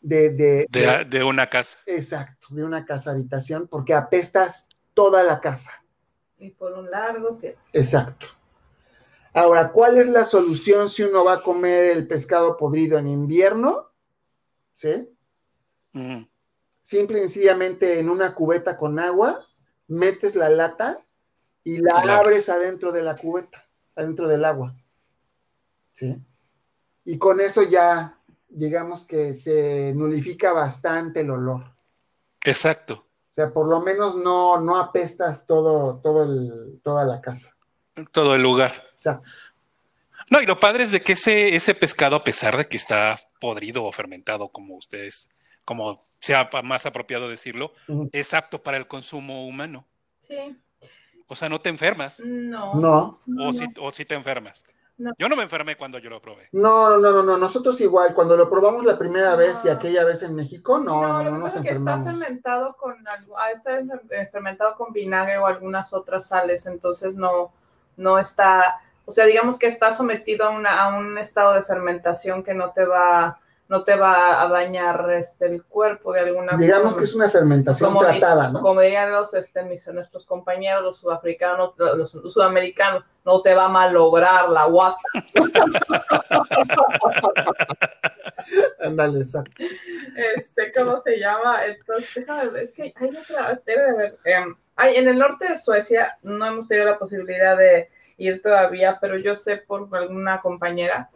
de, de- De, de- de una casa. exacto, de una casa habitación, porque apestas toda la casa. Y por un largo que. Exacto. Ahora, ¿cuál es la solución si uno va a comer el pescado podrido en invierno? ¿Sí? Ujú. Simple y sencillamente en una cubeta con agua, metes la lata y la abres abres. adentro de la cubeta, adentro del agua. ¿Sí? Y con eso ya, digamos que se nulifica bastante el olor. Exacto. O sea, por lo menos no, no apestas todo, todo el- toda la casa. Todo el lugar. Exacto. No, y lo padre es de que ese, ese pescado, a pesar de que está podrido o fermentado, como ustedes, como sea más apropiado decirlo, es apto para el consumo humano. Sí. O sea, no te enfermas. No. No, no, O no. si, o si te enfermas. No. Yo no me enfermé cuando yo lo probé. no, no, no, no. Nosotros igual, cuando lo probamos la primera No. vez y aquella vez en México, no, no, lo que no nos pasa es que está fermentado con algo, ah, está fermentado con vinagre o algunas otras sales, entonces no, no está, o sea, digamos que está sometido a, una, a un estado de fermentación que no te va, no te va a dañar este, el cuerpo de alguna Digamos forma. que es una fermentación Como tratada, ¿no? Como dirían los, este, mis- nuestros compañeros, los sudafricanos, los, los sudamericanos, no te va a malograr la guata. Ándale, exacto. Este, ¿cómo se llama? Entonces, déjame ver, es que hay otra, debe de haber, hay, en el norte de Suecia no hemos tenido la posibilidad de ir todavía, pero yo sé por alguna compañera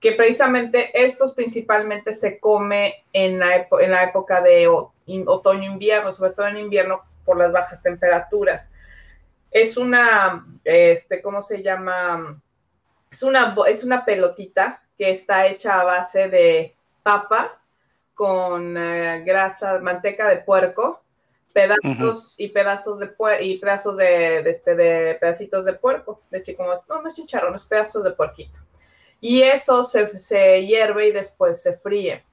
que precisamente estos principalmente se come en la, en la época de otoño-invierno, sobre todo en invierno por las bajas temperaturas. Es una, este, ¿cómo se llama? Es una, es una pelotita que está hecha a base de papa con eh, grasa, manteca de puerco, pedazos y pedazos de y pedazos de, este de pedacitos de puerco, de chico, no, no es chicharrón, es pedazos de puerquito. Y eso se, se hierve y después se fríe.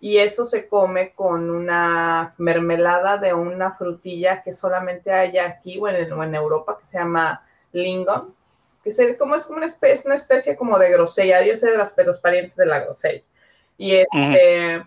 Y eso se come con una mermelada de una frutilla que solamente hay aquí o en, en Europa, que se llama lingon, que es como es una especie, una especie como de grosella. Yo sé de, las, de los parientes de la grosella. Y este,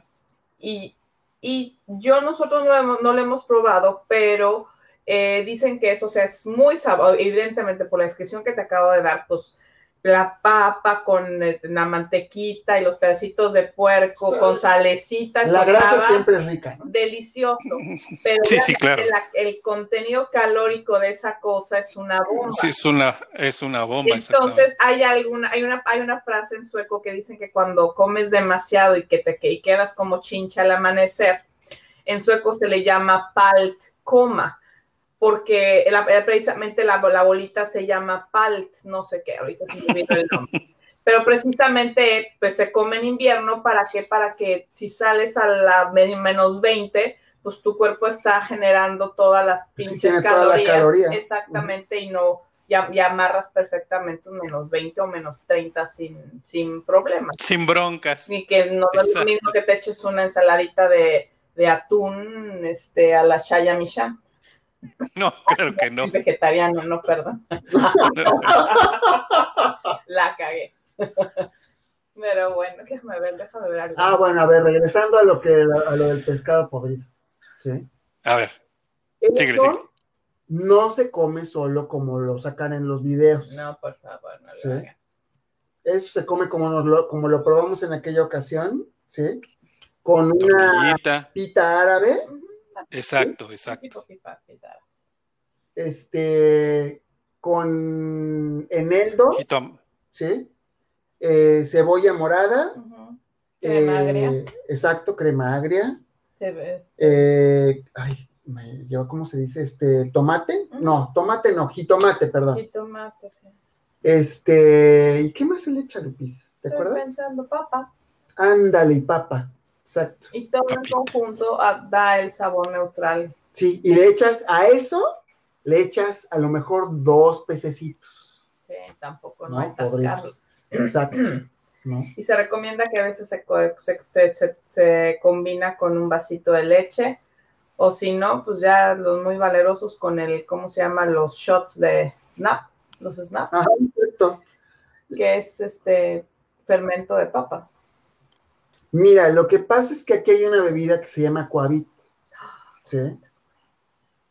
y, y yo nosotros no lo hemos, no lo hemos probado, pero eh, dicen que eso sea, es muy sabroso, evidentemente por la descripción que te acabo de dar, pues la papa con eh, la mantequita y los pedacitos de puerco con salecita. La grasa siempre es rica. Delicioso. Pero sí, sí, claro. el contenido calórico de esa cosa es una bomba. Sí, es una, es una bomba. Entonces hay alguna, hay una, hay una frase en sueco que dicen que cuando comes demasiado y que te y quedas como chincha al amanecer, en sueco se le llama palt coma porque eh, precisamente la, la, bolita se llama palt, no sé qué, ahorita se el nombre. Pero precisamente pues se come en invierno para que para que si sales a la menos 20, pues tu cuerpo está generando todas las pinches calorías, exactamente y no ya, amarras perfectamente un menos 20 o menos 30 sin, sin problemas. Sin broncas. Ni que no es lo mismo que te eches una ensaladita de, de atún este, a la Shaya Misha. No, creo que no. Vegetariano, no, perdón. La cagué. Pero bueno, déjame ver, déjame ver algo. Ah, bueno, a ver, regresando a lo que a lo del pescado podrido. ¿Sí? A ver. No se come solo como lo sacan en los videos. No, por favor, no lo ¿sí? Eso se come como, lo, como lo probamos en aquella ocasión, ¿sí? Con una pita árabe. Exacto, exacto. Este, con eneldo, ¿sí? Eh, cebolla morada, crema eh, agria. Exacto, crema agria. Eh, ay, me lleva, ¿cómo se dice? Este, tomate, no, tomate no, jitomate, perdón. Jitomate, sí. Este, ¿y qué más se le echa, Lupis? ¿Te Estoy acuerdas? pensando papa. Ándale, y papa. Exacto. Y todo en conjunto ah, da el sabor neutral. Sí, y le echas a eso, le echas a lo mejor dos pececitos. Sí, tampoco no, hay tascarlo. Exacto. Y se recomienda que a veces se, se, se, combina con un vasito de leche, o si no, pues ya los muy valerosos con el, ¿cómo se llama? Los shots de snap, los snap. Ajá, cierto. Que es este fermento de papa. Mira, lo que pasa es que aquí hay una bebida que se llama Coavit, ¿sí?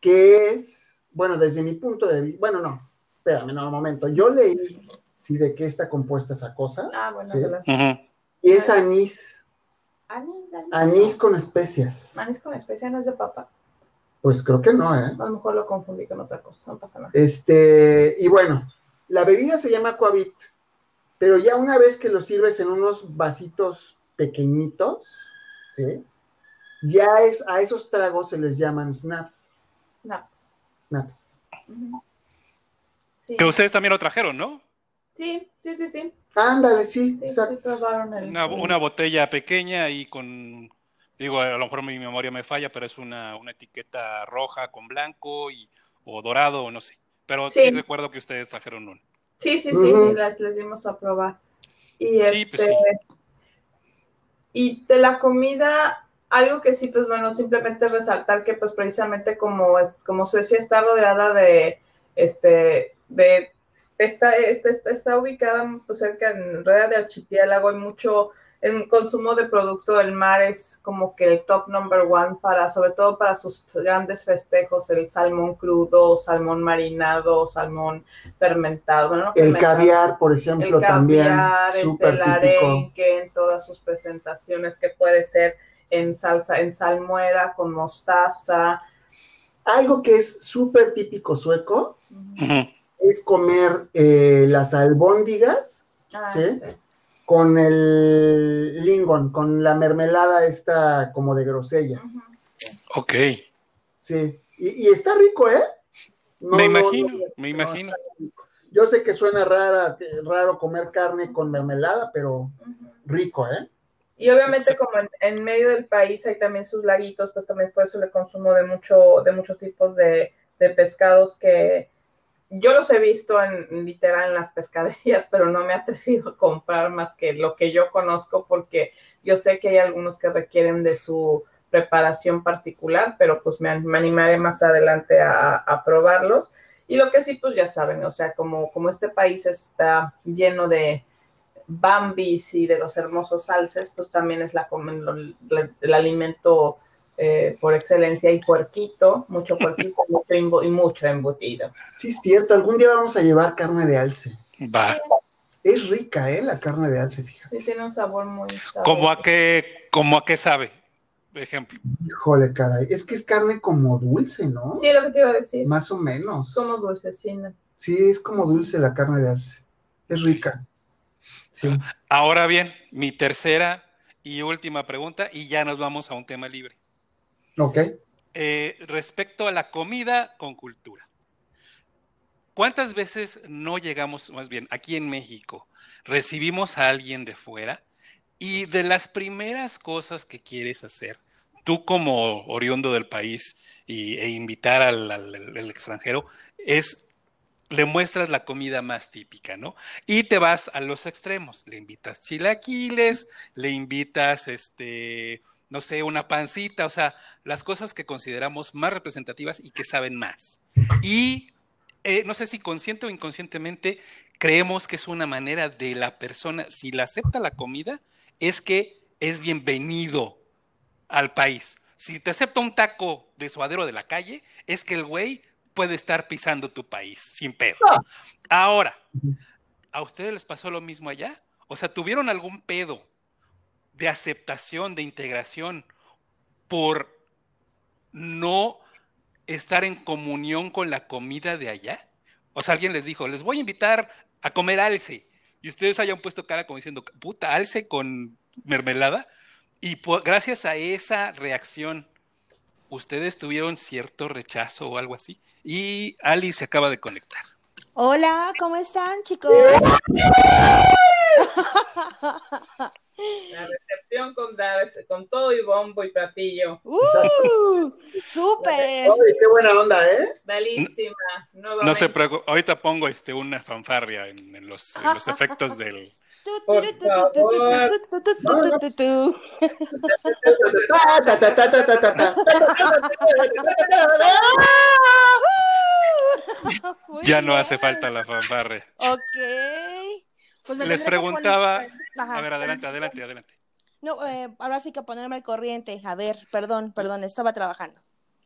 Que es, bueno, desde mi punto de vista, bueno, no, espérame, no, un momento, yo leí, ¿sí? De qué está compuesta esa cosa. Ah, bueno, ¿sí? Y es anís. Anís, anís. Anís con especias. Anís con especias no es de papa. Pues creo que no, ¿eh? A lo mejor lo confundí con otra cosa, no pasa nada. Este, y bueno, la bebida se llama Coavit, pero ya una vez que lo sirves en unos vasitos pequeñitos, ¿sí? Ya es, a esos tragos se les llaman snaps. Snaps. Snaps. Que ustedes también lo trajeron, ¿no? Sí, sí, sí, sí. Ándale, sí, exacto. una, botella pequeña y con, digo, a lo mejor mi memoria me falla, pero es una, etiqueta roja con blanco y, o dorado o no sé. Pero sí, recuerdo que ustedes trajeron uno. Sí, sí, sí, les, les, dimos a probar. Y sí, pues este, y de la comida, algo que sí, pues bueno, simplemente resaltar que pues precisamente como, como Suecia está rodeada de, este, de, está, está, está ubicada pues cerca, en rueda de archipiélago, hay mucho el consumo de producto del mar es como que el top number one para, sobre todo para sus grandes festejos, el salmón crudo, salmón marinado, salmón fermentado. el caviar, por ejemplo, el también. Este, el arenque en todas sus presentaciones, que puede ser en salsa, en salmuera, con mostaza. Algo que es súper típico sueco es comer eh, las albóndigas, Ah, ¿Sí? Con el lingon, con la mermelada esta como de grosella. Ok. Sí, y, y está rico, ¿eh? No, me no, imagino, no, me no, imagino. Yo sé que suena rara, que- raro comer carne con mermelada, pero rico, ¿eh? Y obviamente Exacto. como en, en medio del país hay también sus laguitos, pues también por eso le consumo de mucho, de muchos tipos de, de pescados que yo los he visto en literal en las pescaderías, pero no me he atrevido a comprar más que lo que yo conozco porque yo sé que hay algunos que requieren de su preparación particular, pero pues me, animaré más adelante a, probarlos. Y lo que sí, pues ya saben, o sea, como, como este país está lleno de, bambis y de los hermosos alces, pues también es la, la- el alimento eh, por excelencia y puerquito, mucho puerquito mucho y mucho embutido. Sí, es cierto, algún día vamos a llevar carne de alce. Va. Es rica, ¿eh? La carne de alce, fíjate. Sí, tiene un sabor muy sabroso. ¿Cómo a qué, cómo a qué sabe? Por ejemplo. Híjole, caray. Es que es carne como dulce, ¿no? Sí, lo que te iba a decir. Más o menos. Como dulcecina. Sí, es como dulce la carne de alce. Es rica. Sí. Ahora bien, mi tercera y última pregunta, y ya nos vamos a un tema libre. Ok. Eh, respecto a la comida con cultura. ¿Cuántas veces no llegamos, más bien, aquí en México, recibimos a alguien de fuera y de las primeras cosas que quieres hacer, tú como oriundo del país y, e invitar al, al- al extranjero, es le muestras la comida más típica, ¿no? Y te vas a los extremos, le invitas chilaquiles, le invitas, este, no sé, una pancita, o sea, las cosas que consideramos más representativas y que saben más. Y eh, no sé si consciente o inconscientemente creemos que es una manera de la persona, si la acepta la comida, es que es bienvenido al país. Si te acepta un taco de suadero de la calle, es que el güey puede estar pisando tu país sin pedo. Ah. Ahora, ¿a ustedes les pasó lo mismo allá? O sea, ¿tuvieron algún pedo de aceptación, de integración por no estar en comunión con la comida de allá? O sea, alguien les dijo, les voy a invitar a comer alce. Y ustedes hayan puesto cara como diciendo, puta, alce con mermelada. Y gracias a esa reacción, ustedes tuvieron cierto rechazo o algo así. Y Ali se acaba de conectar. Hola, ¿cómo están, chicos? La recepción con, con todo y bombo y platillo. ¡Uh! ¡Súper! Oh, ¡Qué buena onda, eh! Bellísima. Nuevamente. No se preocupe, ahorita pongo este, una fanfarria en, en, los, en los, efectos del. Ya no hace falta la fanfarria. Ok. Pues me Les preguntaba... Ajá. A ver, adelante, adelante, adelante. No, eh, ahora sí que ponerme al corriente. A ver, perdón, perdón, estaba trabajando.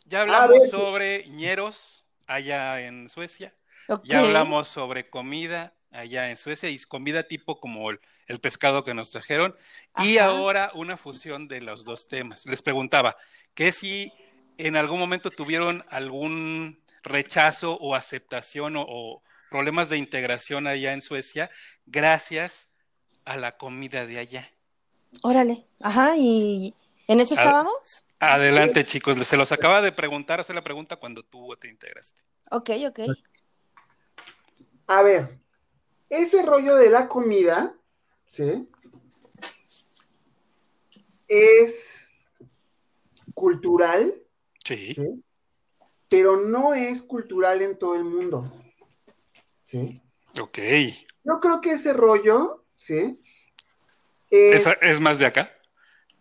Ya A hablamos sobre ñeros allá en Suecia. Ya hablamos sobre comida allá en Suecia y comida tipo como el, el pescado que nos trajeron. Y ahora una fusión de los dos temas. Les preguntaba que si en algún momento tuvieron algún rechazo o aceptación o, o problemas de integración allá en Suecia gracias a la comida de allá. Órale. Ajá, y ¿en eso estábamos? Adelante, chicos. Se los acaba de preguntar, hacer la pregunta cuando tú te integraste. Ok, ok. A ver, ese rollo de la comida, ¿sí? Es cultural, Sí. ¿sí? Pero no es cultural en todo el mundo, ¿sí? Ok. Yo creo que ese rollo, ¿sí? Es, ¿Es, es más de acá?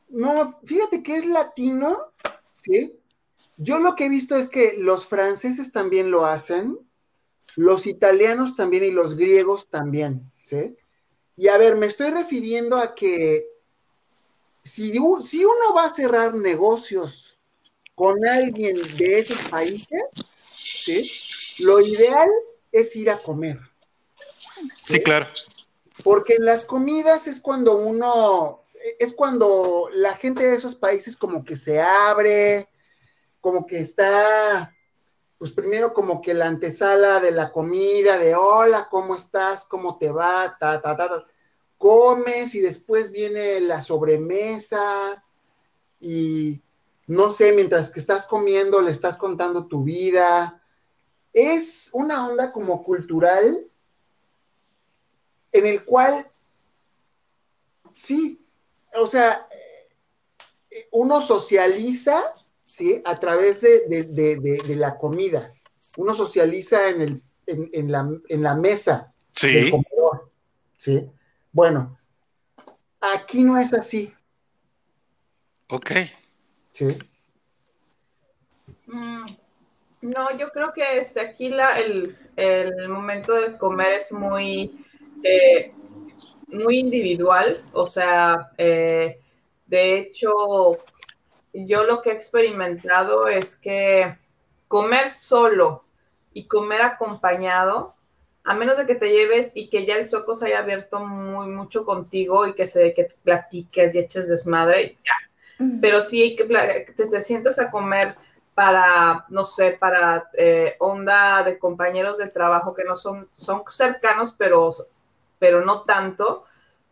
no, fíjate que es latino, ¿sí? Yo lo que he visto es que los franceses también lo hacen, los italianos también y los griegos también, ¿sí? Y a ver, me estoy refiriendo a que si, si uno va a cerrar negocios con alguien de esos países, ¿sí? Lo ideal es ir a comer. Sí, claro. Porque en las comidas es cuando uno, es cuando la gente de esos países como que se abre, como que está pues primero como que la antesala de la comida, de hola, ¿cómo estás? ¿Cómo te va? Ta, ta, ta, ta. Comes y después viene la sobremesa y no sé, mientras que estás comiendo le estás contando tu vida. Es una onda como cultural en el cual, sí, o sea, uno socializa, ¿sí? A través de, la comida. Uno socializa en, el, en, la, en la, mesa sí. del comedor, ¿sí? Bueno, aquí no es así. Ok. Sí. Mm, no, yo creo que este, aquí la, el, el momento de comer es muy, eh, muy individual, o sea, eh, de hecho, yo lo que he experimentado es que comer solo y comer acompañado, a menos de que te lleves y que ya el soco se haya abierto muy mucho contigo y que se que platiques y eches desmadre, ya. Pero sí que te, te sientas a comer para, no sé, para eh, onda de compañeros de trabajo que no son, son cercanos, pero, pero no tanto,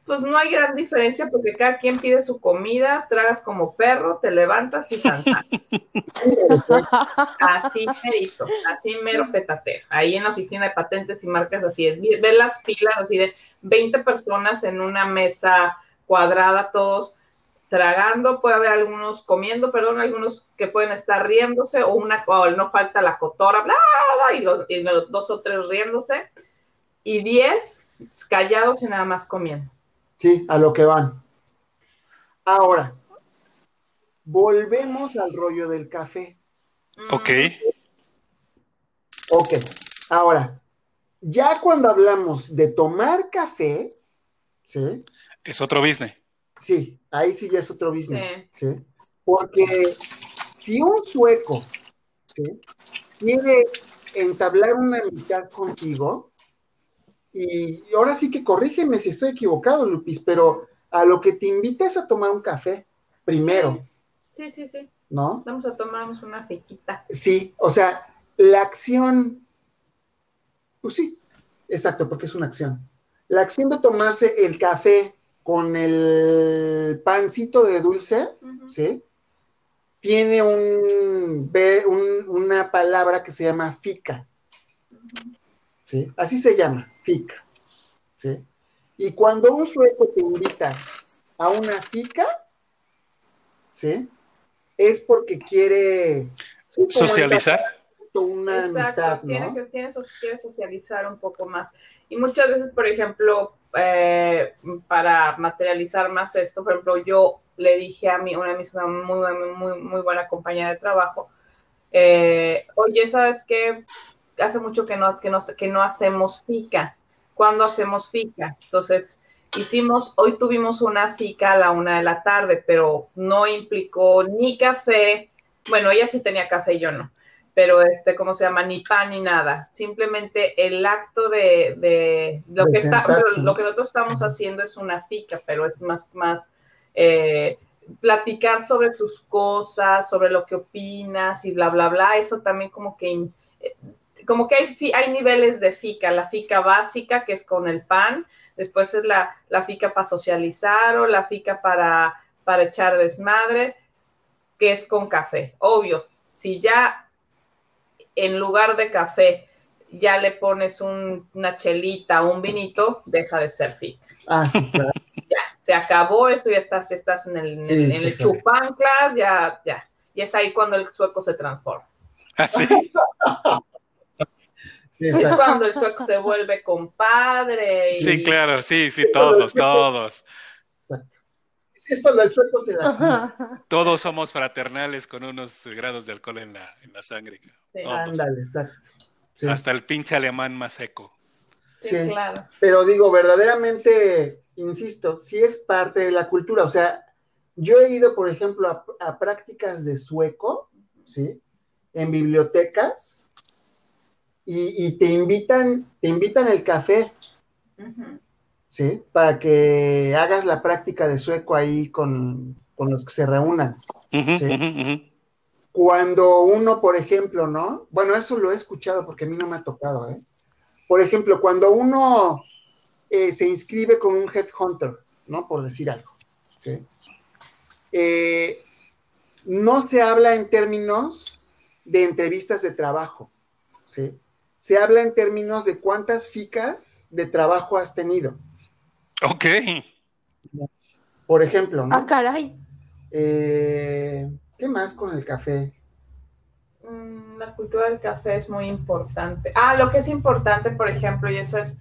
pues no hay gran diferencia porque cada quien pide su comida, tragas como perro, te levantas y cantas. así merito, así mero petate. Ahí en la oficina de patentes y marcas así es. Ve las pilas así de 20 personas en una mesa cuadrada, todos tragando, puede haber algunos comiendo, perdón, algunos que pueden estar riéndose, o una, o no falta la cotora, bla, bla, y, los, y los dos o tres riéndose, y diez callados y nada más comiendo. Sí, a lo que van. Ahora, volvemos al rollo del café. Ok. Ok, ahora, ya cuando hablamos de tomar café, ¿sí? Es otro business. Sí, ahí sí ya es otro business. Sí. Porque si un sueco ¿sí? quiere entablar una amistad contigo, y, ahora sí que corrígeme si estoy equivocado, Lupis, pero a lo que te invites a tomar un café primero. Sí, sí, sí. ¿No? Vamos a tomarnos una fequita. Sí, o sea, la acción, pues sí, exacto, porque es una acción. La acción de tomarse el café con el pancito de dulce, ¿sí? Tiene un, una palabra que se llama fica. ¿Sí? Así se llama, fica. ¿Sí? Y cuando un sueco te invita a una fica, ¿sí? Es porque quiere socializar. Una amistad, ¿no? tiene, que, tiene, quiere socializar un poco más. Y muchas veces, por ejemplo, eh, para materializar más esto, por ejemplo, yo le dije a mí, una de mis muy, muy, muy buena compañera de trabajo, eh, oye, ¿sabes qué? hace mucho que no, que no, que no hacemos fica. ¿Cuándo hacemos fica? Entonces, hicimos, hoy tuvimos una fica a la una de la tarde, pero no implicó ni café. Bueno, ella sí tenía café yo no. Pero este, ¿cómo se llama? Ni pan ni nada. Simplemente el acto de, de lo que está, lo que nosotros estamos haciendo es una fica, pero es más, más eh, platicar sobre tus cosas, sobre lo que opinas y bla, bla, bla. Eso también como que como que hay, hay niveles de fica, la fica básica que es con el pan, después es la, la fica para socializar o la fica para, para echar desmadre, que es con café. Obvio, si ya en lugar de café ya le pones una chelita o un vinito, deja de ser fica. Ah, sí, claro. Ya, se acabó eso, ya estás, ya estás en el, en el, sí, ya, ya. Y es ahí cuando el sueco se transforma. Así. ¿Ah, es cuando el sueco se vuelve compadre. Sí, claro, sí, sí, todos, todos. Exacto. Es cuando el sueco se da. Todos somos fraternales con unos grados de alcohol en la, en la sangre. Sí. Ándale, exacto. Sí. Hasta el pinche alemán más seco. Sí, sí, claro. Pero digo, verdaderamente, insisto, sí es parte de la cultura. O sea, yo he ido, por ejemplo, a, a prácticas de sueco, ¿sí? En bibliotecas y, te invitan, te invitan el café, ¿sí? Para que hagas la práctica de sueco ahí con, los que se reúnan. cuando uno, por ejemplo, ¿no? Bueno, eso lo he escuchado porque a mí no me ha tocado, ¿eh? Por ejemplo, cuando uno eh, se inscribe con un headhunter, ¿no? Por decir algo, ¿sí? Eh, no se habla en términos de entrevistas de trabajo, ¿sí? Se habla en términos de cuántas ficas de trabajo has tenido. Ok. Por ejemplo, ¿no? Ah, caray. Eh, ¿Qué más con el café? Mm, La cultura del café es muy importante. Ah, lo que es importante, por ejemplo, y eso es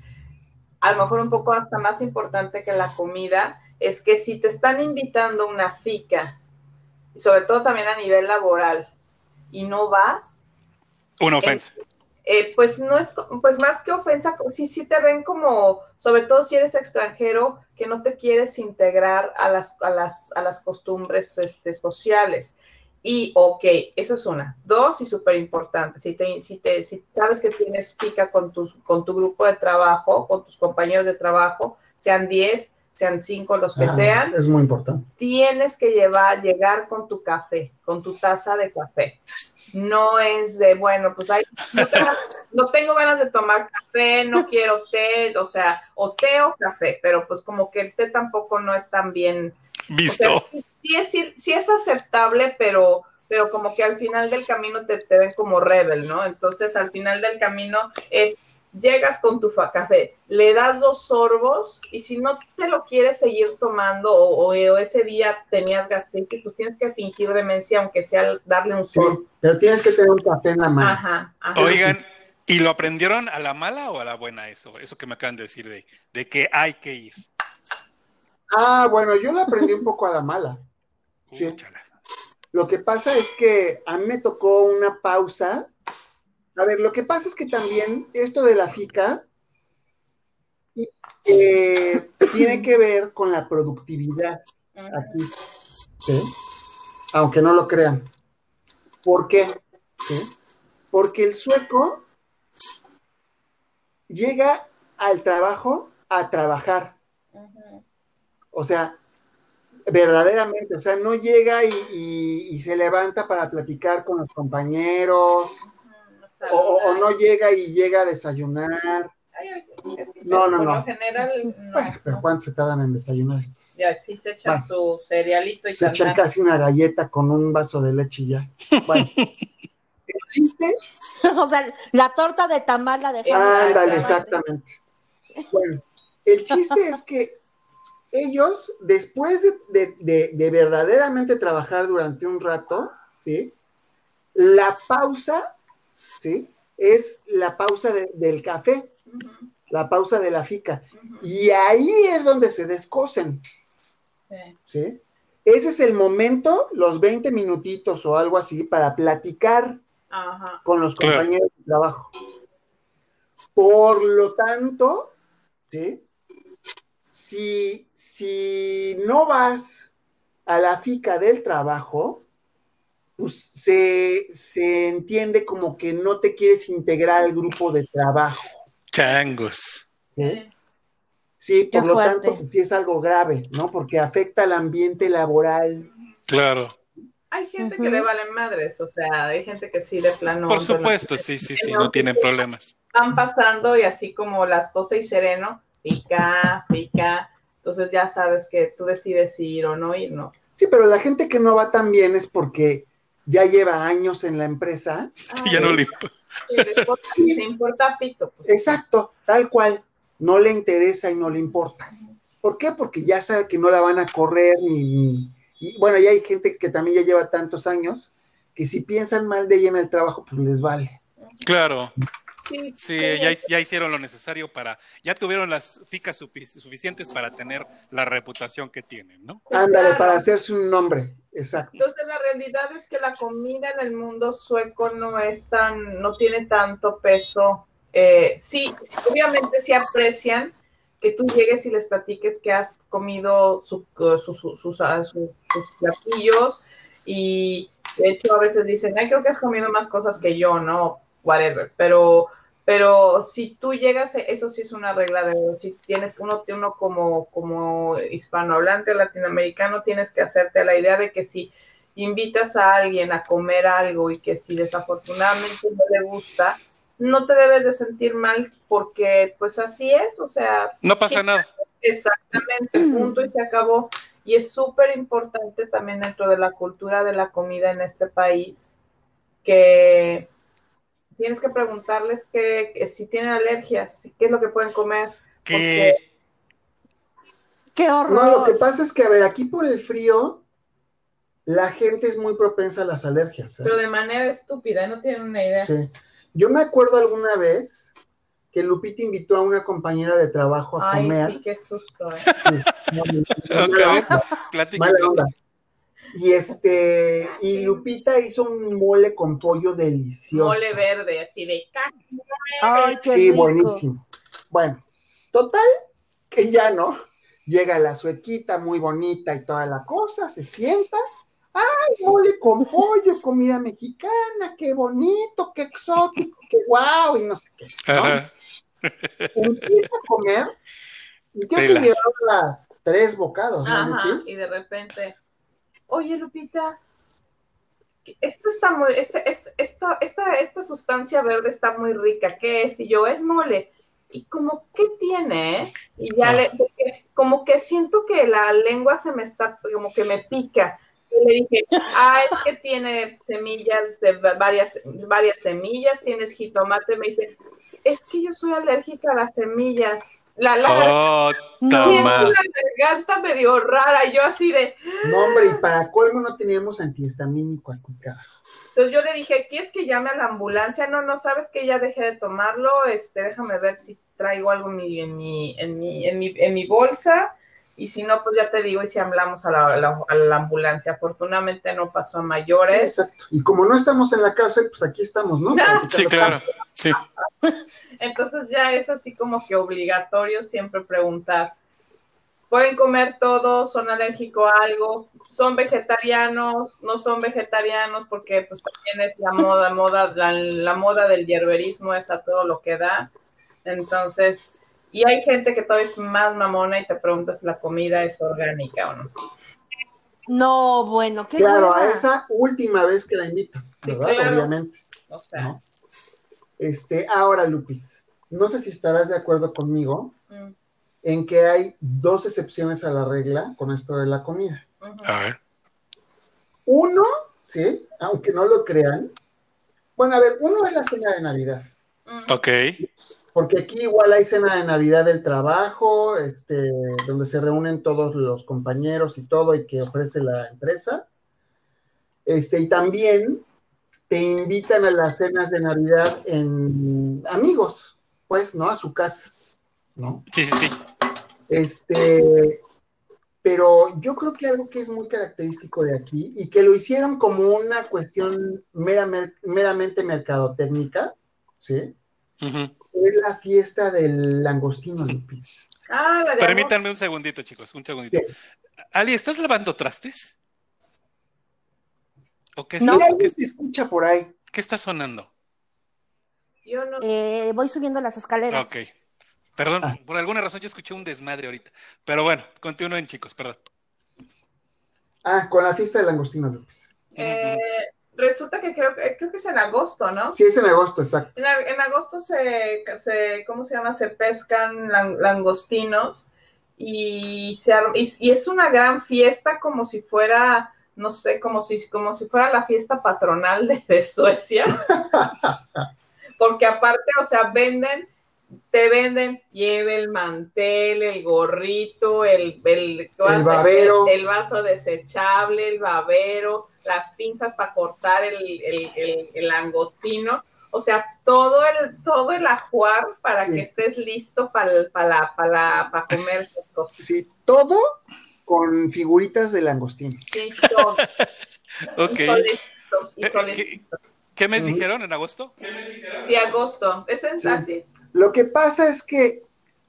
a lo mejor un poco hasta más importante que la comida, es que si te están invitando a una fica, y sobre todo también a nivel laboral, y no vas, Una ofensa. Eh, pues no es, pues más que ofensa, sí, sí te ven como, sobre todo si eres extranjero, que no te quieres integrar a las, a las, a las costumbres este, sociales. Y, ok, eso es una. Dos, y súper importante, si, te, si, te, si sabes que tienes pica con, tus, con tu grupo de trabajo, con tus compañeros de trabajo, sean 10, sean 5, los que Ah, sean, Es muy importante. tienes que llevar, llegar con tu café, con tu taza de café. No es de, bueno, pues hay, no, tengo, no tengo ganas de tomar café, no quiero té, o sea, o té o café, pero pues como que el té tampoco no es tan bien. o Visto. sea, sí es, sí es aceptable, pero, pero como que al final del camino te, te ven como rebel, ¿no? Entonces al final del camino es, llegas con tu café, le das dos sorbos y si no te lo quieres seguir tomando o, o- o ese día tenías gastritis, pues tienes que fingir demencia, aunque sea darle un Sí, sorbo. pero tienes que tener un café en la mano. Ajá, ajá. Oigan, ¿y lo aprendieron a la mala o a la buena eso? Eso que me acaban de decir de, de que hay que ir. Ah, bueno, yo lo aprendí un poco a la mala. Sí. Lo que pasa es que a mí me tocó una pausa. A ver, lo que pasa es que también esto de la FICA eh, tiene que ver con la productividad aquí. ¿sí? Aunque no lo crean. ¿Por qué? ¿Sí? Porque el sueco llega al trabajo a trabajar. O sea, verdaderamente, o sea, no llega y, y- y se levanta para platicar con los compañeros. O, no llega y llega a desayunar. No, no, por no. lo general, no. Bueno, pero ¿cuánto se tardan en desayunar estos? Ya, sí se echan Bueno. su cerealito y Se echan casi una galleta con un vaso de leche y ya. Bueno, el chiste, o sea, la torta de tamal la dejamos. ándale, Exactamente. exactamente. Bueno, el chiste es que ellos, después de, de- de- de verdaderamente trabajar durante un rato, ¿sí? La pausa, ¿sí? Es la pausa de- del café, la pausa de la fica. Y ahí es donde se descosen, Sí. ¿sí? Ese es el momento, los 20 minutitos o algo así, para platicar Ajá. con los Claro. compañeros de trabajo. Por lo tanto, ¿sí? Si, si no vas a la fica del trabajo, pues se, se entiende como que no te quieres integrar al grupo de trabajo. Changos. ¿sí? Sí, por Qué lo fuerte. tanto, pues, sí es algo grave, ¿no? Porque afecta al ambiente laboral. Claro. Hay gente que le valen madres, o sea, hay gente que sí de plano. Por supuesto, sí, sí, sí, no tienen problemas. Van pasando y así como las 12 y sereno, pica, pica. Entonces ya sabes que tú decides si ir o no ir, ¿no? Sí, pero la gente que no va tan bien es porque ya lleva años en la empresa. Ya no le importa, le importa pito. Pues. Exacto, tal cual. No le interesa y no le importa. ¿Por qué? Porque ya sabe que no la van a correr ni, ni- y bueno, ya hay gente que también ya lleva tantos años que si piensan mal de ella en el trabajo, pues les vale. Claro. Sí, Sí, ya, ya hicieron lo necesario para, ya tuvieron las ficas sufi- suficientes para tener la reputación que tienen, ¿no? Ándale, claro. para hacerse un nombre. Exacto. Entonces la realidad es que la comida en el mundo sueco no es tan, no tiene tanto peso. Eh, sí, sí, obviamente sí aprecian que tú llegues y les platiques que has comido su- su- su- sus, su- sus platillos y de hecho a veces dicen, ay, creo que has comido más cosas que yo, ¿no? Whatever, pero, pero si tú llegas, eso sí es una regla de oro. si tienes uno, uno como, como hispanohablante latinoamericano, tienes que hacerte la idea de que si invitas a alguien a comer algo y que si desafortunadamente no le gusta, no te debes de sentir mal porque pues así es, o sea... No pasa nada. Exactamente, punto y se acabó. Y es súper importante también dentro de la cultura de la comida en este país que tienes que preguntarles que, si tienen alergias, qué es lo que pueden comer. Que... ¡Qué horror! No, lo que pasa es que, a ver, aquí por el frío, la gente es muy propensa a las alergias. ¿eh? Pero de manera estúpida, no tienen una idea. Sí. Yo me acuerdo alguna vez que Lupita invitó a una compañera de trabajo a Ay, comer. sí, qué susto. ¿eh? Sí, no, no, no, mala mala. Y este, y Lupita hizo un mole con pollo delicioso. Mole verde, así de ¡Ay, qué sí, rico! buenísimo. Bueno, total, que ya no. Llega la suequita muy bonita y toda la cosa, se sienta. ¡Ay, mole con pollo, comida mexicana! ¡Qué bonito, qué exótico, qué guau! Y no sé qué. ¿no? Empieza a comer. y Creo que Telas. llevaba tres bocados, ¿no, Ajá, Lupis? y de repente, oye Lupita, esto está muy, este, este- esta, esta, esta sustancia verde está muy rica, ¿qué es? Y yo, es mole. Y como, ¿qué tiene? eh? Y ya Ah. le, porque como que siento que la lengua se me está, como que me pica. Y le dije, ah, es que tiene semillas de va- varias, varias semillas, tienes jitomate. Me dice, es que yo soy alérgica a las semillas. La, la, Oh, No. Una garganta medio rara, y yo así de. No, hombre, y para colmo no teníamos antihistamínico al carajo. Entonces yo le dije, ¿quieres que llame a la ambulancia? No, no, sabes que ya dejé de tomarlo, este, déjame ver si traigo algo en mi, en mi, en mi, en mi, en mi bolsa, y si no, pues ya te digo, y si hablamos a la, a la- a la ambulancia. Afortunadamente no pasó a Sí, mayores. exacto. Y como no estamos en la cárcel, pues aquí estamos, ¿no? Sí, claro. Sí. Entonces ya es así como que obligatorio siempre preguntar. ¿Pueden comer todo? ¿Son alérgicos a algo? ¿Son vegetarianos? ¿No son vegetarianos? Porque pues también es la moda, moda, la, la moda del hierberismo es a todo lo que da. Entonces, y hay gente que todavía es más mamona y te preguntas si la comida es orgánica o no. No, bueno, qué Claro, a esa última vez que la invitas, Sí, ¿verdad? claro. Obviamente. O sea, ¿no? Este, ahora, Lupis, no sé si estarás de acuerdo conmigo mm, en que hay dos excepciones a la regla con esto de la comida. A ver. Uno, sí, aunque no lo crean. Bueno, a ver, uno es la cena de Navidad, Mm, Ok. porque aquí igual hay cena de Navidad del trabajo, este, donde se reúnen todos los compañeros y todo y que ofrece la empresa. Este, y también te invitan a las cenas de Navidad en amigos, pues, ¿no? A su casa, ¿no? Sí, sí, sí. Este, pero yo creo que algo que es muy característico de aquí y que lo hicieron como una cuestión mera- meramente mercadotécnica, ¿sí? Es la fiesta del langostino, Lupis. Ah, la Permítanme un segundito, chicos, un segundito. Sí. Ali, ¿estás lavando trastes? ¿O qué, No. qué- te escucha por ahí, qué está sonando? Yo no Eh, voy subiendo las escaleras. Ok. Perdón, Ah. por alguna razón yo escuché un desmadre ahorita. Pero bueno, continúen, chicos, perdón. ah, con la fiesta del langostino, Lupis. Eh, resulta que creo, que- creo que es en agosto, ¿no? Sí, es en agosto, exacto. En, agosto se, se, ¿cómo se llama? Se pescan lan- langostinos y, se y es una gran fiesta como si fuera, no sé, como si, como si fuera la fiesta patronal de, de Suecia. Porque aparte, o sea, venden, te venden, lleve el mantel, el gorrito, el, el, El babero. el, el vaso desechable, el babero, las pinzas para cortar el, el, el- el langostino. O sea, todo el, todo el ajuar para Sí. que estés listo para, para, para, para comer. Sí, todo con figuritas de langostino. Sí. Ok. Y solecitos, y Eh, solecitos. ¿Qué, qué mes dijeron en agosto? Sí, agosto. Es en Sí. así. Lo que pasa es que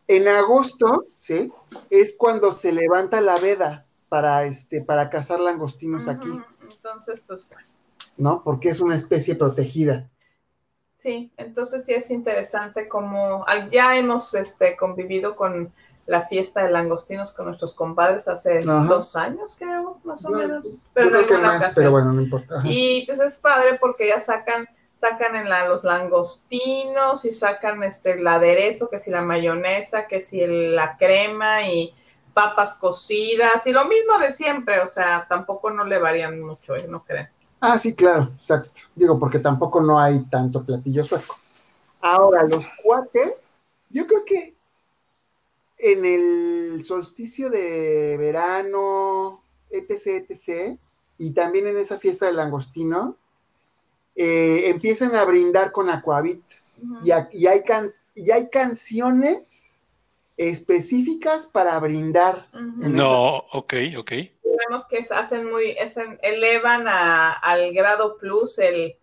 en agosto, ¿sí? Es cuando se levanta la veda para, este, para cazar langostinos aquí. Entonces, pues, bueno. ¿no? Porque es una especie protegida. Sí, entonces sí es interesante como ya hemos este, convivido con, la fiesta de langostinos con nuestros compadres hace Ajá. dos años, creo, más o No, menos. Pero creo que alguna más, ocasión. pero bueno, no importa. Ajá. Y pues es padre porque ya sacan, sacan en la, los langostinos y sacan este el aderezo, que si la mayonesa, que si el- la crema y papas cocidas y lo mismo de siempre, o sea, tampoco no le varían mucho, ¿eh? no creen. Ah, sí, claro, exacto. Digo, porque tampoco no hay tanto platillo sueco. Ahora, los cuates, yo creo que en el solsticio de verano, etc., etc., y también en esa fiesta del langostino, eh, empiezan a brindar con Aquavit. Y, a- y hay can- y hay canciones específicas para brindar. No, ok, ok. Vemos que hacen muy, es en- elevan a- al grado plus el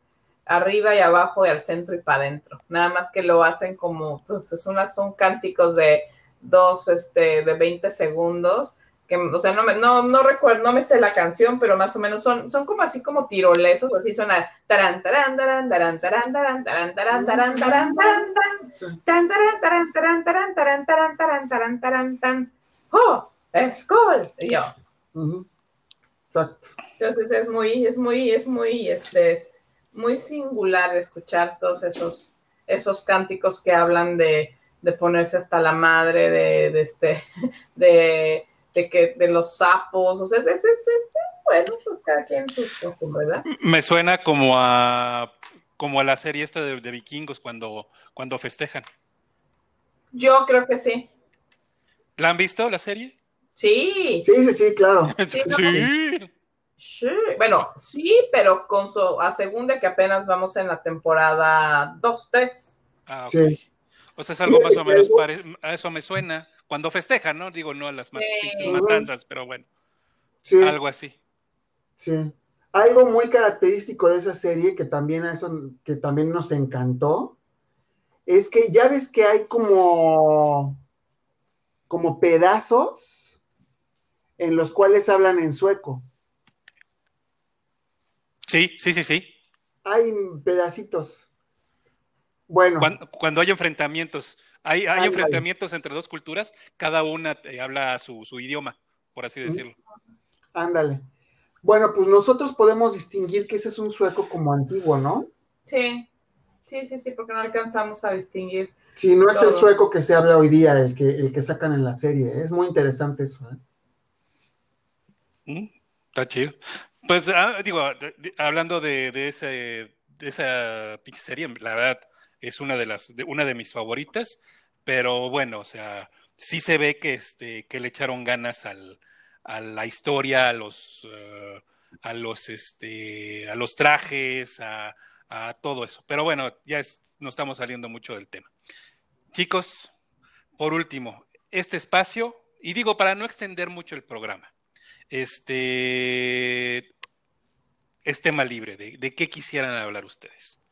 arriba y abajo y al centro y para adentro. Nada más que lo hacen como, pues es una, son cánticos de dos, este, de 20 segundos, que, o sea, no me, no, no recuerdo, no me sé la canción, pero más o menos son, son como así como tirolesos, así suena taran, taran, taran, taran, taran, taran, taran, taran, taran, taran, taran, taran, taran, taran, taran, taran, taran, taran, taran. ¡Oh! ¡Es cool! Y yo. Exacto. entonces es muy, es muy, es muy, este, es muy singular escuchar todos esos, esos cánticos que hablan de, de ponerse hasta la madre, de, de este, de, de que, de los sapos, o sea, es, es, es- es- bueno, pues cada quien sus costumbres, ¿verdad? Me suena como a como a la serie esta de, de vikingos cuando, cuando festejan. Yo creo que sí. ¿La han visto la serie? Sí, Sí, sí, sí, claro. Sí, no. Sí. sí. Bueno, sí, pero con su, a segunda que apenas vamos en la temporada 2, 3. Ah. Sí. O sea, es algo más o menos pare- a eso me suena. Cuando festejan, ¿no? Digo, no a las ma- Sí. pinches matanzas, pero bueno, Sí, algo así. sí. Algo muy característico de esa serie que también a eso, que también nos encantó, es que ya ves que hay como, como pedazos en los cuales hablan en sueco. Sí, sí, sí, sí. Hay pedacitos. Bueno, Cuando, cuando hay enfrentamientos, hay, enfrentamientos entre dos culturas, cada una eh, habla su, su idioma, por así decirlo. ándale. Bueno, pues nosotros podemos distinguir que ese es un sueco como antiguo, ¿no? Sí, sí, sí, sí, porque no alcanzamos a distinguir. Si no es el sueco que se habla hoy día, el que, el que sacan en la serie. Es muy interesante eso. ¿eh? Mm, Está chido. Pues ah, digo, de- de- hablando de, de ese, de esa serie, la verdad es una de las, una de mis favoritas, pero bueno, o sea, sí se ve que este, que le echaron ganas al, a la historia, a los, eh, a los, este, a los trajes, a, todo eso. Pero bueno, ya no estamos saliendo mucho del tema. Chicos, por último, este espacio, y digo para no extender mucho el programa, este es tema libre de qué quisieran hablar ustedes.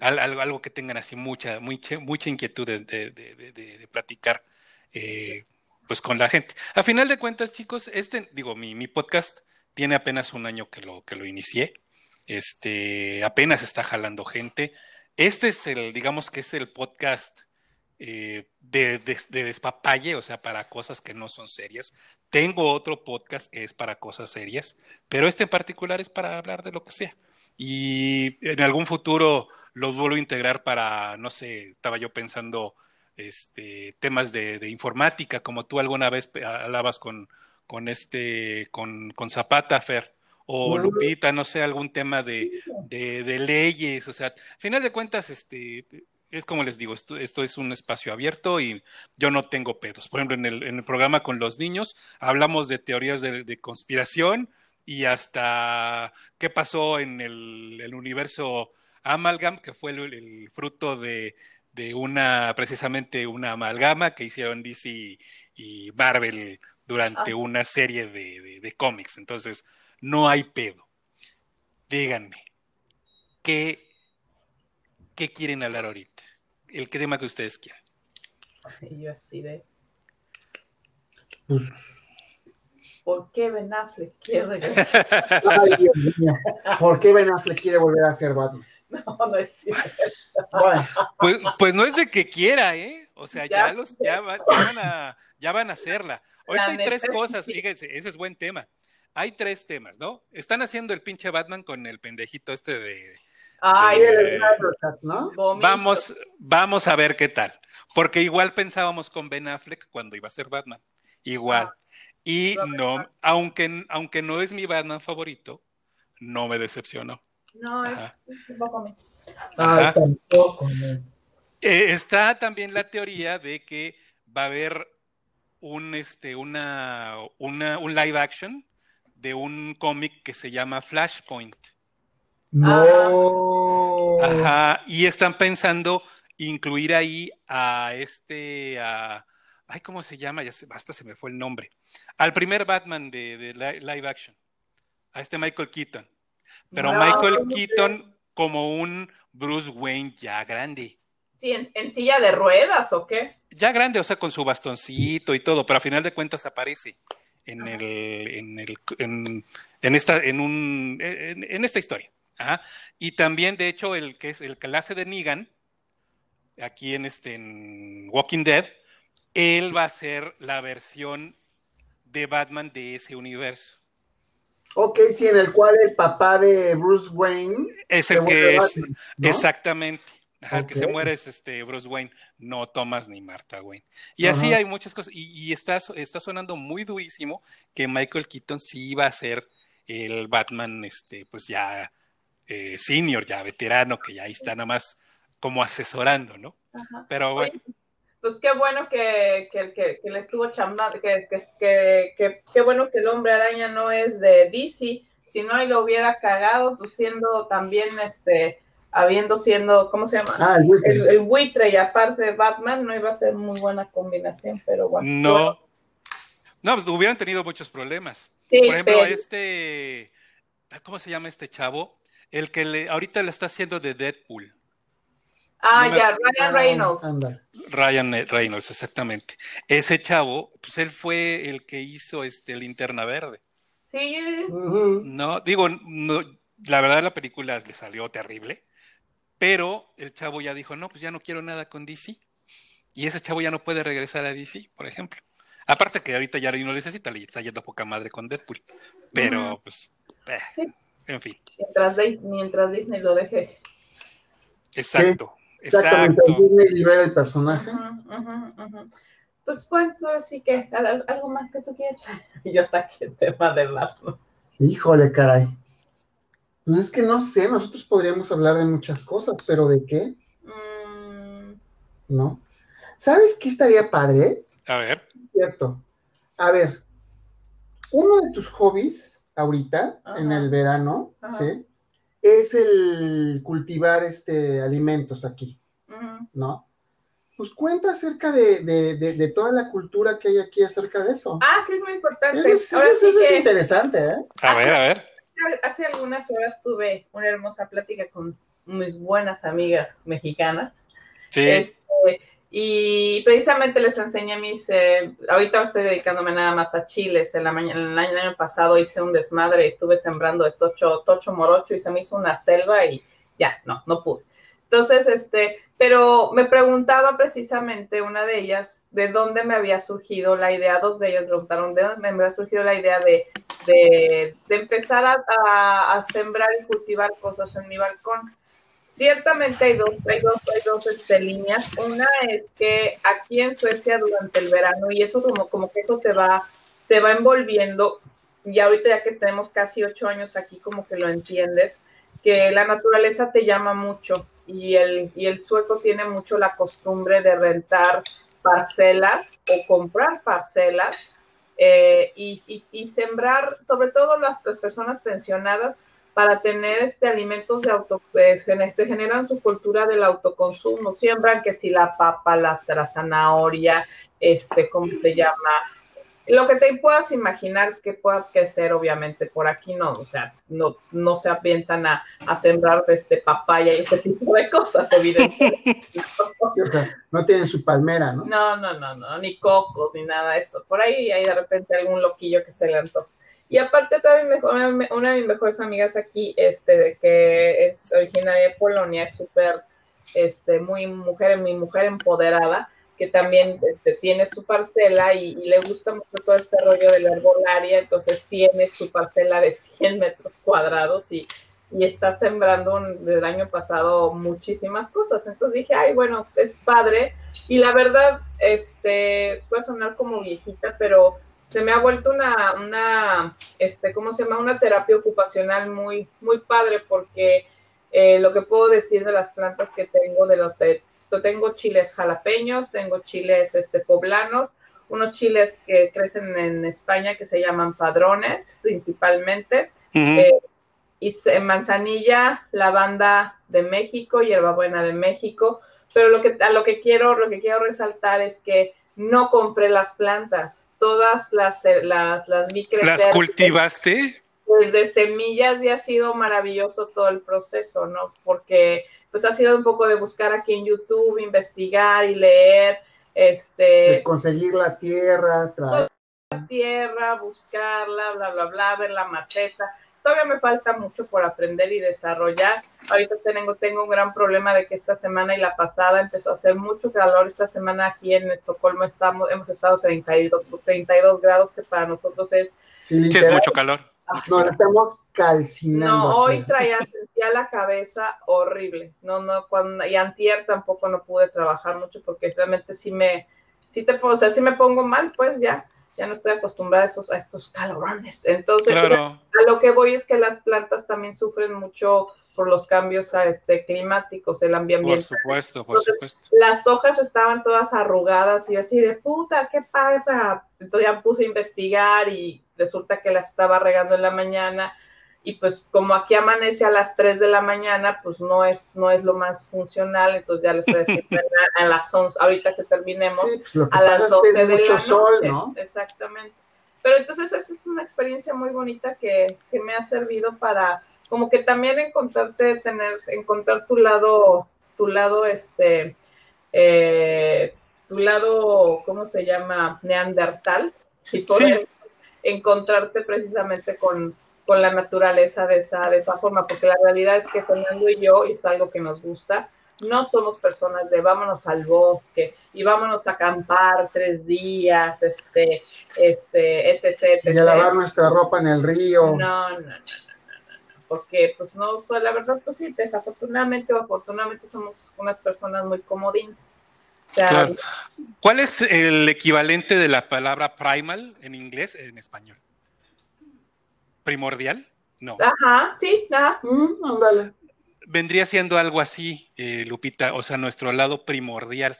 Al- algo, que tengan así mucha, mucha, mucha inquietud de- de- de- de platicar eh, pues con la gente. A final de cuentas, chicos, este, digo, mi, mi podcast tiene apenas un año que lo, que lo inicié. Este, apenas está jalando gente. Este es el, digamos que es el podcast eh, de, de- de despapalle, o sea, para cosas que no son serias. Tengo otro podcast que es para cosas serias, pero este en particular es para hablar de lo que sea. Y en algún futuro los vuelvo a integrar para, no sé, estaba yo pensando este, temas de, de informática, como tú alguna vez hablabas con, con este, con, con Zapata, Fer, o. Lupita, no sé, algún tema de, de, de leyes, o sea, a final de cuentas, este, es como les digo, esto, esto es un espacio abierto y yo no tengo pedos. Por ejemplo, en el, en el programa con los niños hablamos de teorías de, de conspiración y hasta qué pasó en el, el universo Amalgam, que fue el, el fruto de, de una, precisamente una amalgama que hicieron DC y, y Marvel durante Ah. una serie de, de- de cómics. Entonces, no hay pedo. Díganme, ¿qué, qué quieren hablar ahorita? El tema que ustedes quieran. Y yo así de, Pues, ¿por qué Ben Affleck quiere regresar? ay, Dios mío. ¿Por qué Ben Affleck quiere volver a ser Batman? No, no es cierto. Bueno, Pues, pues no es de que quiera, ¿eh? O sea, ya, Ya los, ya, va- ya van a, ya van a hacerla. Ahorita hay tres cosas, fíjense, ese es buen tema. Hay tres temas, ¿no? Están haciendo el pinche Batman con el pendejito este de. Ay, de- ¿no? Vamos, vamos a ver qué tal. Porque igual pensábamos con Ben Affleck cuando iba a ser Batman. Igual. Y no, aunque, aunque no es mi Batman favorito, no me decepcionó. No, es un poco Ay, tampoco. Eh, está también la teoría de que va a haber un, este, una, una, un live action de un cómic que se llama Flashpoint. No. Ajá, y están pensando incluir ahí a este, a, ay, ¿cómo se llama? Ya se, basta, se me fue el nombre. Al primer Batman de, de li- live action, a este Michael Keaton. Pero No, Michael ¿cómo Keaton como un Bruce Wayne ya grande. Sí, en, en silla de ruedas o qué? Ya grande, o sea, con su bastoncito y todo, pero a final de cuentas aparece en Ajá. el, en el, en, en esta, en un, en, en esta historia. Ajá. Y también, de hecho, el que es el hace de Negan, aquí en este, en Walking Dead, él va a ser la versión de Batman de ese universo. Ok, sí, en el cual el papá de Bruce Wayne Es el que es, Batman, ¿no? exactamente. Ajá, El que se muere es este Bruce Wayne, no Thomas ni Martha Wayne. Y así hay muchas cosas. Y, y está, está sonando muy durísimo que Michael Keaton sí va a ser el Batman, este, pues ya eh, senior, ya veterano, que ya ahí está nada más como asesorando, ¿no? Ajá. Pero bueno, Oye, Pues qué bueno que, que, que, que le estuvo chambando, que, que, que, que- qué bueno que el hombre araña no es de DC, si no, ahí lo hubiera cagado, pues siendo también, este, habiendo siendo, ¿cómo se llama? Ah, el Wiccan. El, el buitre y aparte de Batman, no iba a ser muy buena combinación, pero bueno. no. No, hubieran tenido muchos problemas. Sí, Por ejemplo, pero- este, ¿cómo se llama este chavo? El que le, ahorita le está haciendo de Deadpool. Ah, no me- ya, Ryan Reynolds. Ah, anda. Ryan Reynolds, exactamente. Ese chavo, pues él fue el que hizo este Linterna Verde. Sí, Ujú. No, digo, no, la verdad la película le salió terrible, pero el chavo ya dijo, no, pues ya no quiero nada con DC. Y ese chavo ya no puede regresar a DC, por ejemplo. Aparte que ahorita ya no lo necesita, le está yendo poca madre con Deadpool. Pero, pues, eh, Sí. en fin, mientras, mientras Disney lo deje. exacto, Exactamente, exacto. Disney libera el personaje. Ujú, ujú, ujú. Pues pues así que ¿al- algo más que tú quieres. Yo saqué el tema de Batman. Híjole, caray. Pues es que no sé, nosotros podríamos hablar de muchas cosas, pero ¿de qué? Mm, ¿No? ¿Sabes qué estaría padre? A ver, Cierto. A ver, uno de tus hobbies ahorita, Ajá. en el verano, Ajá. ¿sí? Es el cultivar este alimentos aquí. ¿no? Pues cuenta acerca de, de- de- de toda la cultura que hay aquí acerca de eso. Ah, sí, es muy importante. Eso, es- Ahora eso- sí eso es que interesante, ¿eh? a ver, a ver. hace algunas horas tuve una hermosa plática con mis buenas amigas mexicanas. Sí, Este, y precisamente les enseñé mis, eh, ahorita estoy dedicándome nada más a chiles. En la mañana, el año, pasado hice un desmadre y estuve sembrando de tocho, tocho morocho y se me hizo una selva y ya, no, no pude. Entonces, este, pero me preguntaba precisamente una de ellas de dónde me había surgido la idea, dos de ellas preguntaron de dónde me había surgido la idea de, de, de empezar a sembrar y cultivar cosas en mi balcón. Ciertamente hay dos, hay dos, hay dos este, líneas. Una es que aquí en Suecia durante el verano, y eso como, como que eso te va, te va envolviendo, y ahorita ya que tenemos casi ocho años aquí, como que lo entiendes, que la naturaleza te llama mucho y el, y el sueco tiene mucho la costumbre de rentar parcelas o comprar parcelas eh, y, y- sembrar, sobre todo las personas pensionadas, para tener este alimentos de auto, eh, se, generan su cultura del autoconsumo, siembran que si la papa, la, la zanahoria, este, ¿cómo se llama? Lo que te puedas imaginar que pueda crecer, obviamente, por aquí no, o sea, no, no se avientan a, a sembrar este papaya y ese tipo de cosas, evidentemente. Sí, o sea, no tienen su palmera, ¿no? No, no, no, no, ni cocos, ni nada de eso. Por ahí hay de repente algún loquillo que se le antoja. Y aparte, toda mi mejor- una de mis mejores amigas aquí, este, que es originaria de Polonia, es súper, este, muy mujer, mi mujer empoderada, que también este, tiene su parcela y, le gusta mucho todo este rollo de la herbolaria, entonces tiene su parcela de 100 metros cuadrados y, y está sembrando desde el año pasado muchísimas cosas. Entonces dije, ay, bueno, es padre. Y la verdad, este, puede sonar como viejita, pero se me ha vuelto una, una este, ¿cómo se llama? Una terapia ocupacional muy, muy padre porque eh, lo que puedo decir de las plantas que tengo, de los de, tengo chiles jalapeños, tengo chiles este, poblanos, unos chiles que crecen en España que se llaman padrones principalmente. Uh -huh. eh, y manzanilla, lavanda de México, hierbabuena de México, pero lo que, a lo que quiero, lo que quiero resaltar es que no compré las plantas, todas las, las, las vi crecer. ¿Las cultivaste? Desde semillas y ha sido maravilloso todo el proceso, ¿no? Porque pues ha sido un poco de buscar aquí en YouTube, investigar y leer, este... De conseguir la tierra, traer... La tierra, buscarla, bla, bla, bla, ver la maceta todavía me falta mucho por aprender y desarrollar. Ahorita tengo, tengo un gran problema de que esta semana y la pasada empezó a hacer mucho calor. Esta semana aquí en Estocolmo estamos, hemos estado 32, 32 grados, que para nosotros es... Sí, sí es mucho calor. No, estamos calcinando. No, hoy traía sentía la cabeza horrible. No, no, cuando, y antier tampoco no pude trabajar mucho porque realmente sí me, sí te puedo, o sea, sí me pongo mal, pues ya ya no estoy acostumbrada a, esos, a estos calorones. Entonces, claro. a lo que voy es que las plantas también sufren mucho por los cambios a este, climáticos, el ambiente. Por supuesto, por Entonces, supuesto. Las hojas estaban todas arrugadas y así de puta, ¿qué pasa? Entonces ya puse a investigar y resulta que las estaba regando en la mañana y pues como aquí amanece a las 3 de la mañana, pues no es, no es lo más funcional, entonces ya lo estoy haciendo a las 11, ahorita que terminemos, Sí, pues, que a las es 12 que es de mucho la sol, noche. ¿no? Exactamente. Pero entonces esa es una experiencia muy bonita que, que me ha servido para como que también encontrarte, tener, encontrar tu lado, tu lado, este, eh, tu lado, ¿cómo se llama? Neandertal. Y poder encontrarte precisamente con, con la naturaleza de esa, de esa forma, porque la realidad es que Fernando y yo, y es algo que nos gusta, no somos personas de vámonos al bosque y vámonos a acampar tres días, este, este, etc, etc. Y a lavar nuestra ropa en el río. No, no, no, no, no, no, no, porque pues no, la verdad, pues sí, desafortunadamente o afortunadamente somos unas personas muy comodines. Claro. ¿Cuál es el equivalente de la palabra primal en inglés, en español? ¿Primordial? No. Ajá, sí, ajá. Mm, ándale. Vendría siendo algo así, eh, Lupita, o sea, nuestro lado primordial.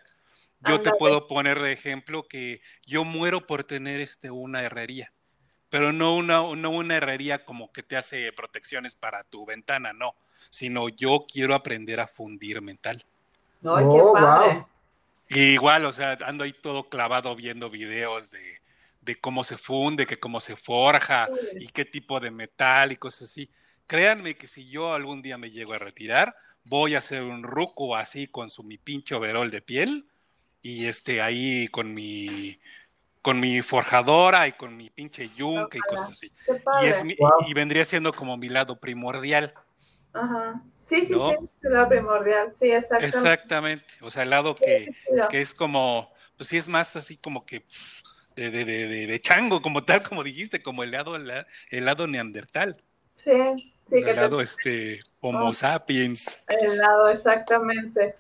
Yo te puedo poner de ejemplo que yo muero por tener este, una herrería, pero no una, no una herrería como que te hace protecciones para tu ventana, no, sino yo quiero aprender a fundir metal. Ay, Oh, qué padre. wow. Y igual, o sea, ando ahí todo clavado viendo videos de, de cómo se funde, que cómo se forja y qué tipo de metal y cosas así. Créanme que si yo algún día me llego a retirar, voy a hacer un ruco así con su mi pinche overol de piel y este ahí con mi con mi forjadora y con mi pinche yunque y cosas así. Y, es mi- Wow. y vendría siendo como mi lado primordial. Ajá. Sí, sí, ¿No? sí, es la primordial. Sí, exactamente. Exactamente. O sea, el lado que, Sí, sí, que es como, pues sí es más así como que pff, de, de, de, de- chango, como tal, como dijiste, como el lado, la- el lado neandertal, Sí, sí, que el te lado este Homo Oh. sapiens. el lado, exactamente.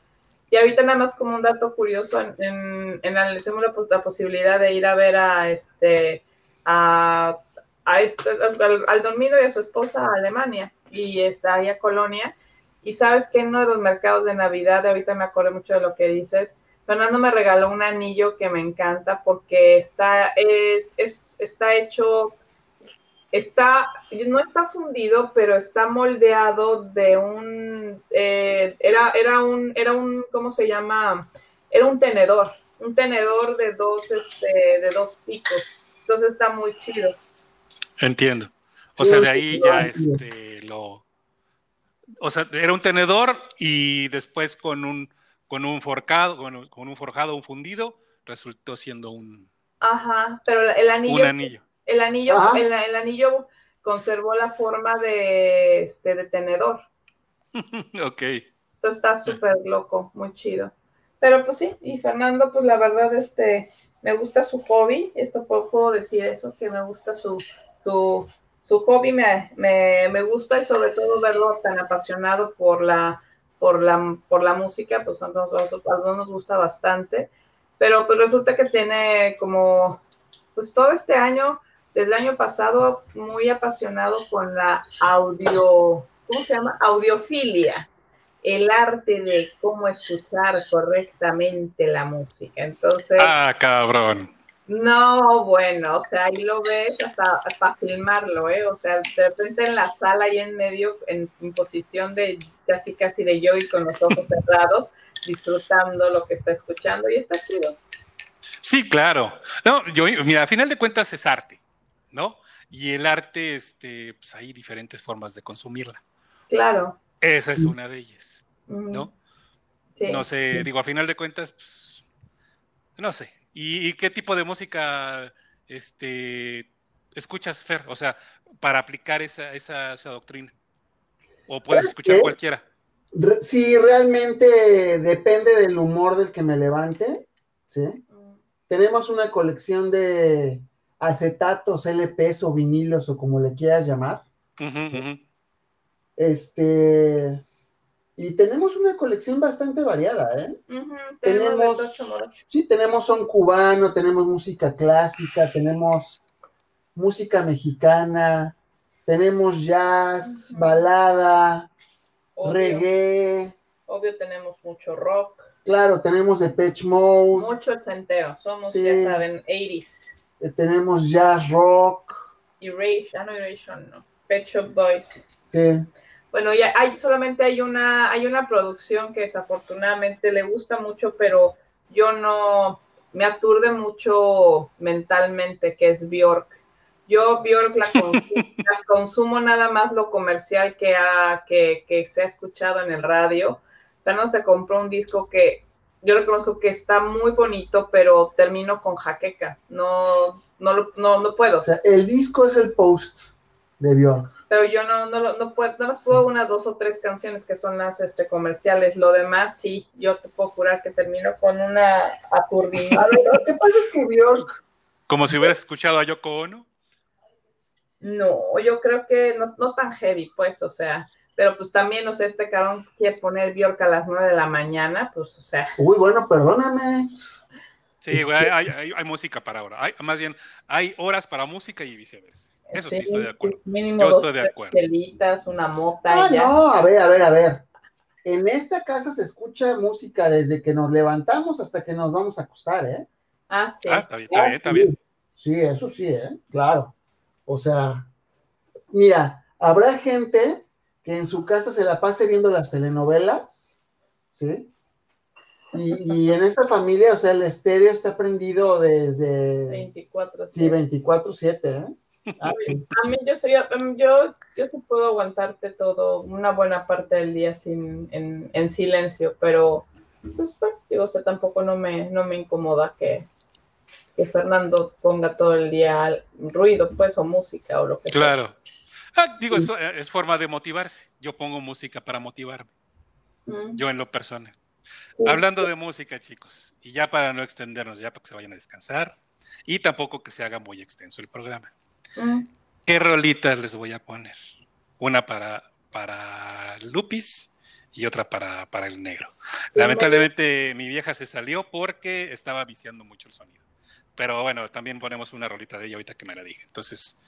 Y ahorita nada más como un dato curioso, en, en, en la, tengo la, la posibilidad de ir a ver a este, a, a este, al, al Dormido y a su esposa a Alemania, y está ahí a Colonia, y sabes que en uno de los mercados de Navidad, ahorita me acuerdo mucho de lo que dices, Fernando me regaló un anillo que me encanta porque está, es, es, está hecho está, no está fundido, pero está moldeado de un, eh, era, era un, era un, ¿cómo se llama? Era un tenedor, un tenedor de dos, este, de dos picos. Entonces está muy chido. Entiendo. O Sí, sea, de ahí ya este lo. O sea, era un tenedor y después con un con un forjado, con un, con un forjado, un fundido, resultó siendo un, Ajá, pero el anillo, un anillo. el anillo, Ajá. el, el anillo conservó la forma de, este, de tenedor. ok. Entonces está súper loco, muy chido. Pero pues sí, y Fernando, pues la verdad, este, me gusta su hobby, esto puedo, puedo decir eso, que me gusta su, su, su hobby, me, me, me gusta y sobre todo verlo tan apasionado por la, por la, por la música, pues a nosotros, a nosotros nos gusta bastante, pero pues resulta que tiene como, pues todo este año, desde el año pasado, muy apasionado con la audio, ¿cómo se llama? Audiofilia el arte de cómo escuchar correctamente la música. Entonces. Ah, cabrón. No, bueno, o sea, ahí lo ves hasta para filmarlo, ¿eh? O sea, de repente en la sala ahí en medio, en, posición de casi casi de yogi con los ojos cerrados, disfrutando lo que está escuchando y está chido. Sí, claro. No, yo, mira, a final de cuentas es arte, ¿no? Y el arte, este, pues hay diferentes formas de consumirla. Claro. Esa es una de ellas, ¿no? No sé, digo, a final de cuentas, pues, no sé. ¿Y, qué tipo de música este, escuchas, Fer? O sea, para aplicar esa, esa, doctrina. ¿O puedes escuchar cualquiera? sí, realmente depende del humor del que me levante, ¿sí? Mm. Tenemos una colección de acetatos, LPs o vinilos o como le quieras llamar. Este, y tenemos una colección bastante variada, ¿eh? Tenemos, sí, tenemos son cubano, tenemos música clásica, tenemos música mexicana, tenemos jazz, balada, reggae. Obvio tenemos mucho rock. Claro, tenemos Depeche Mode. Mucho entero, somos, ya saben, 80s. Eh, tenemos jazz rock. Erasure, no Erasure, no. Pet Shop Boys. Sí. Bueno, ya hay solamente hay una hay una producción que desafortunadamente le gusta mucho, pero yo no me aturde mucho mentalmente, que es Bjork. Yo Bjork la consumo, nada más lo comercial que ha que, que se ha escuchado en el radio. no se compró un disco que yo reconozco que está muy bonito, pero termino con jaqueca. No, no, no, no puedo. O sea, el disco es el post de Bjork pero yo no, no, no puedo, nada más puedo unas dos o tres canciones que son las este, comerciales, lo demás sí, yo te puedo jurar que termino con una aturdida. Lo que pasa es que Bjork... Como si hubieras escuchado a Yoko Ono. No, yo creo que no, no tan heavy, pues, o sea, pero pues también, o sea, este cabrón quiere poner Bjork a las nueve de la mañana, pues, o sea. Uy, bueno, perdóname. Sí, güey, hay, hay, hay, música para ahora. Hay, más bien, hay horas para música y viceversa. Eso sí, estoy de acuerdo. Mínimo Yo estoy de acuerdo. Pelitas, una mota. Ah, no, a ver, a ver, a ver. En esta casa se escucha música desde que nos levantamos hasta que nos vamos a acostar, ¿eh? Ah, sí. Ah, está bien, está bien, está bien. Sí, eso sí, ¿eh? Claro. O sea, mira, habrá gente que en su casa se la pase viendo las telenovelas, ¿sí? Y, y, en esta familia, o sea, el estéreo está prendido desde... 24-7. Sí, 24-7, ¿eh? Ah, a mí yo, soy, yo, yo sí puedo aguantarte todo, una buena parte del día sin, en, silencio, pero pues digo, o tampoco no me, no me incomoda que, que Fernando ponga todo el día ruido, pues, o música o lo que sea. Claro. Ah, digo, eso es forma de motivarse. Yo pongo música para motivarme. Mm. Yo en lo personal. Hablando de música, chicos, y ya para no extendernos, ya para que se vayan a descansar, y tampoco que se haga muy extenso el programa. ¿Qué rolitas les voy a poner? Una para, para Lupis y otra para, para el negro. Lamentablemente mi vieja se salió porque estaba viciando mucho el sonido. Pero bueno, también ponemos una rolita de ella ahorita que me la diga. Entonces,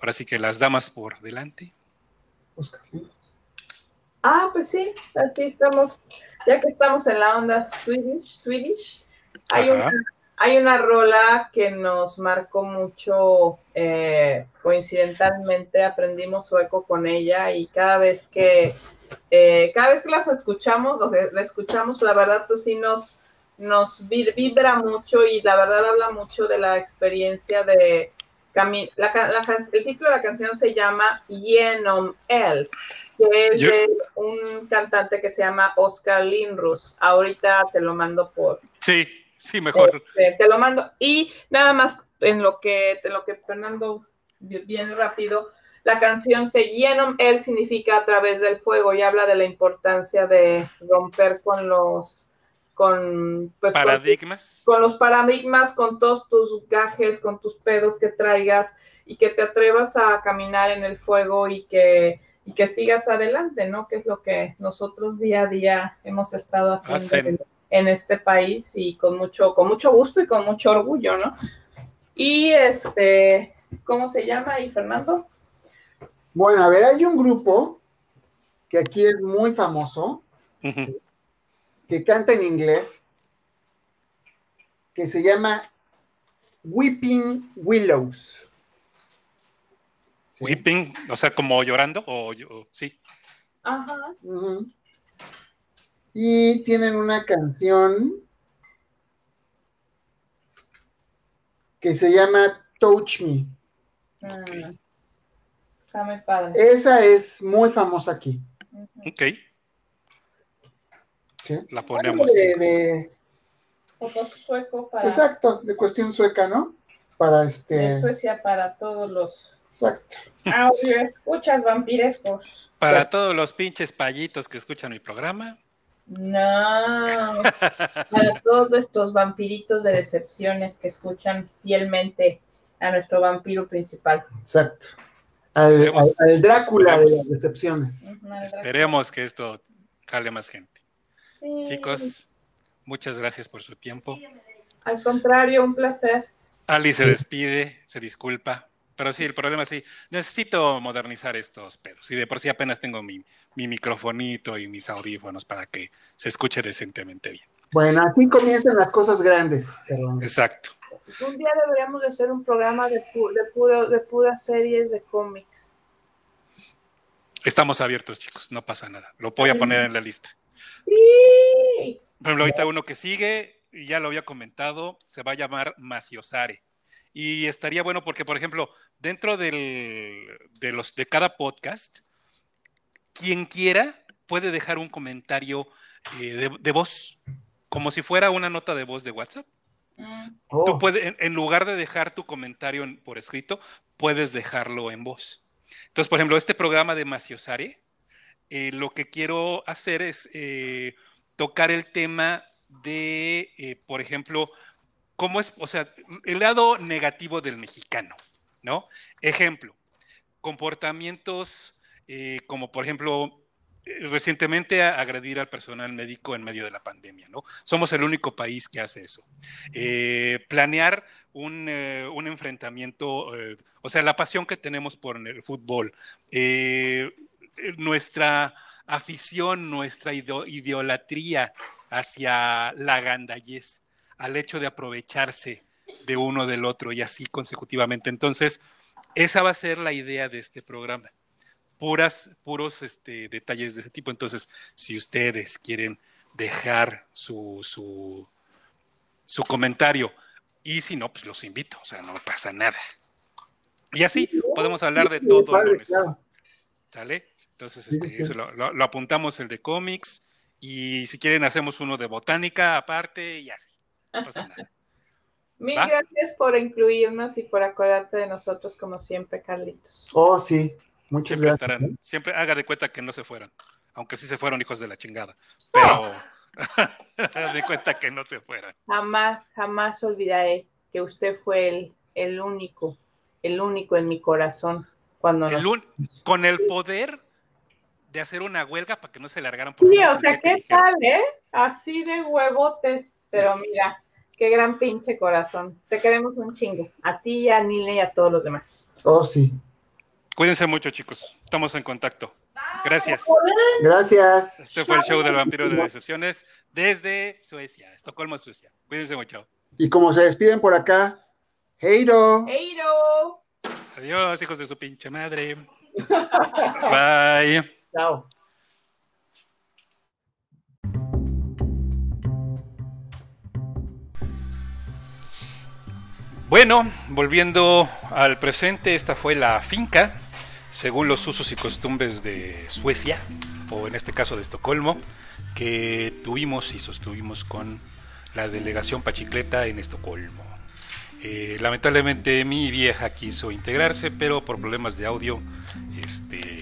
ahora sí que las damas por delante. Ah, pues sí, así estamos. Ya que estamos en la onda Swedish, Swedish hay una hay una rola que nos marcó mucho, eh, coincidentalmente aprendimos sueco con ella y cada vez que, eh, cada vez que las escuchamos, la escuchamos, la verdad pues sí nos, nos vibra mucho y la verdad habla mucho de la experiencia de, el título de la canción se llama Yenom El, que es de un cantante que se llama Oscar Lindrus. Ahorita te lo mando por, sí. Sí, mejor. Este, te lo mando. Y nada más en lo que, en lo que Fernando viene rápido, la canción se llena, él significa a través del fuego y habla de la importancia de romper con los con, pues, con- Paradigmas. con los paradigmas, con todos tus gajes, con tus pedos que traigas y que te atrevas a caminar en el fuego y que, y que sigas adelante, ¿no? Que es lo que nosotros día a día hemos estado haciendo Hacen. en, en este país y con mucho, con mucho gusto y con mucho orgullo, ¿no? Y este, ¿cómo se llama ahí, Fernando? Bueno, a ver, hay un grupo que aquí es muy famoso. Que canta en inglés, que se llama Weeping Willows. Sí. Weeping, o sea, como llorando, o o- sí. Ajá. Y tienen una canción que se llama Touch Me. Mm. Está muy padre. Esa es muy famosa aquí. Ok, ¿sí? la ponemos. de- de- Foto sueco para exacto, de cuestión sueca, ¿no? Para de este. Suecia para todos los Exacto. audio escuchas vampirescos. Para Sí. todos los pinches payitos que escuchan mi programa. No, para todos estos vampiritos de decepciones que escuchan fielmente a nuestro vampiro principal. Exacto. Al, Esperemos. al- al Drácula de las decepciones. Esperemos que esto jale más gente. Sí. Chicos, muchas gracias por su tiempo. Al contrario, un placer. Ali se despide, se disculpa. Pero sí, el problema sí, necesito modernizar estos pedos. Y de por sí apenas tengo mi, mi microfonito y mis audífonos para que se escuche decentemente bien. Bueno, así comienzan las cosas grandes. Exacto. Un día deberíamos de hacer un programa de, pu- de, puro, de puras series de cómics. Estamos abiertos, chicos, no pasa nada. Lo voy a poner en la lista. Sí. Por ejemplo, ahorita uno que sigue, y ya lo había comentado, se va a llamar Maciosare. Y estaría bueno porque, por ejemplo, dentro del, de, los, de cada podcast, quien quiera puede dejar un comentario eh, de, de voz, como si fuera una nota de voz de WhatsApp. Oh, Tú puedes, en, en lugar de dejar tu comentario en- por escrito, puedes dejarlo en voz. Entonces, por ejemplo, este programa de Maciosare, eh, lo que quiero hacer es eh, tocar el tema de, eh, por ejemplo, cómo es, o sea, el lado negativo del mexicano, ¿no? Ejemplo, comportamientos como, por ejemplo, recientemente agredir al personal médico en medio de la pandemia, ¿no? Somos el único país que hace eso. Planear un, un enfrentamiento, o sea, la pasión que tenemos por el fútbol, nuestra afición, nuestra idolatría hacia la gandallez, al hecho de aprovecharse de uno del otro y así consecutivamente. Entonces, esa va a ser la idea de este programa. Puras, puros este, detalles de ese tipo. Entonces, si ustedes quieren dejar su, su, su comentario y si no, pues los invito. O sea, no pasa nada. Y así podemos hablar de todo. ¿Sale? Entonces, este, sí, sí. eso lo, lo- lo apuntamos el de cómics y si quieren hacemos uno de botánica aparte y así. No pasa nada. Mil ¿Va? gracias por incluirnos y por acordarte de nosotros como siempre, Carlitos. Oh, sí. Muchas Siempre gracias. estarán, ¿eh? siempre haga de cuenta que no se fueron, aunque sí se fueron hijos de la chingada, pero haga de cuenta que no se fueron. Jamás, jamás olvidaré que usted fue el, el único, el único en mi corazón cuando El nos... un- con el poder de hacer una huelga para que no se largaran por Sí, o sea, ¿qué tal, eh? Así de huevotes, pero mira, qué gran pinche corazón. Te queremos un chingo. A ti, a Nile y a todos los demás. Oh, sí. Cuídense mucho, chicos. Estamos en contacto. Gracias. Gracias. Este fue el show del vampiro de decepciones desde Suecia, Estocolmo, Suecia. Cuídense mucho. Y como se despiden por acá, Heiro. ¡Eiro! Adiós, hijos de su pinche madre. Bye. Chao. Bueno, volviendo al presente, esta fue la finca, según los usos y costumbres de Suecia, o en este caso de Estocolmo, que tuvimos y sostuvimos con la delegación Pachicleta en Estocolmo. Eh, lamentablemente mi vieja quiso integrarse, pero por problemas de audio, este,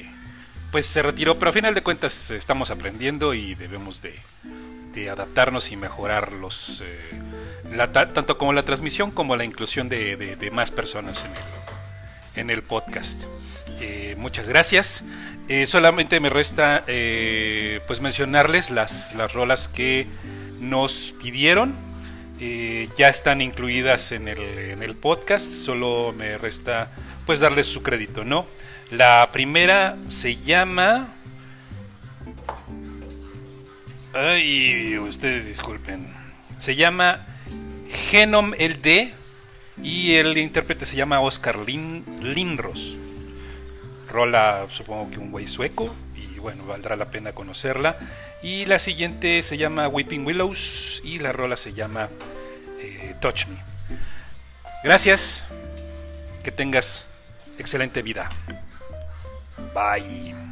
pues se retiró. Pero a final de cuentas estamos aprendiendo y debemos de, adaptarnos y mejorar los, eh, tanto como la transmisión como la inclusión de, más personas en el, en el podcast. Eh, muchas gracias. Eh, solamente me resta pues mencionarles las, las rolas que nos pidieron. Ya están incluidas en el, en el podcast. Solo me resta pues darles su crédito, ¿no? La primera se llama. Ay, ustedes disculpen. Se llama Genom LD y el intérprete se llama Oscar Lin, Lindros. Rola, supongo que un güey sueco y bueno, valdrá la pena conocerla. Y la siguiente se llama Weeping Willows y la rola se llama eh, Touch Me. Gracias, que tengas excelente vida. Bye.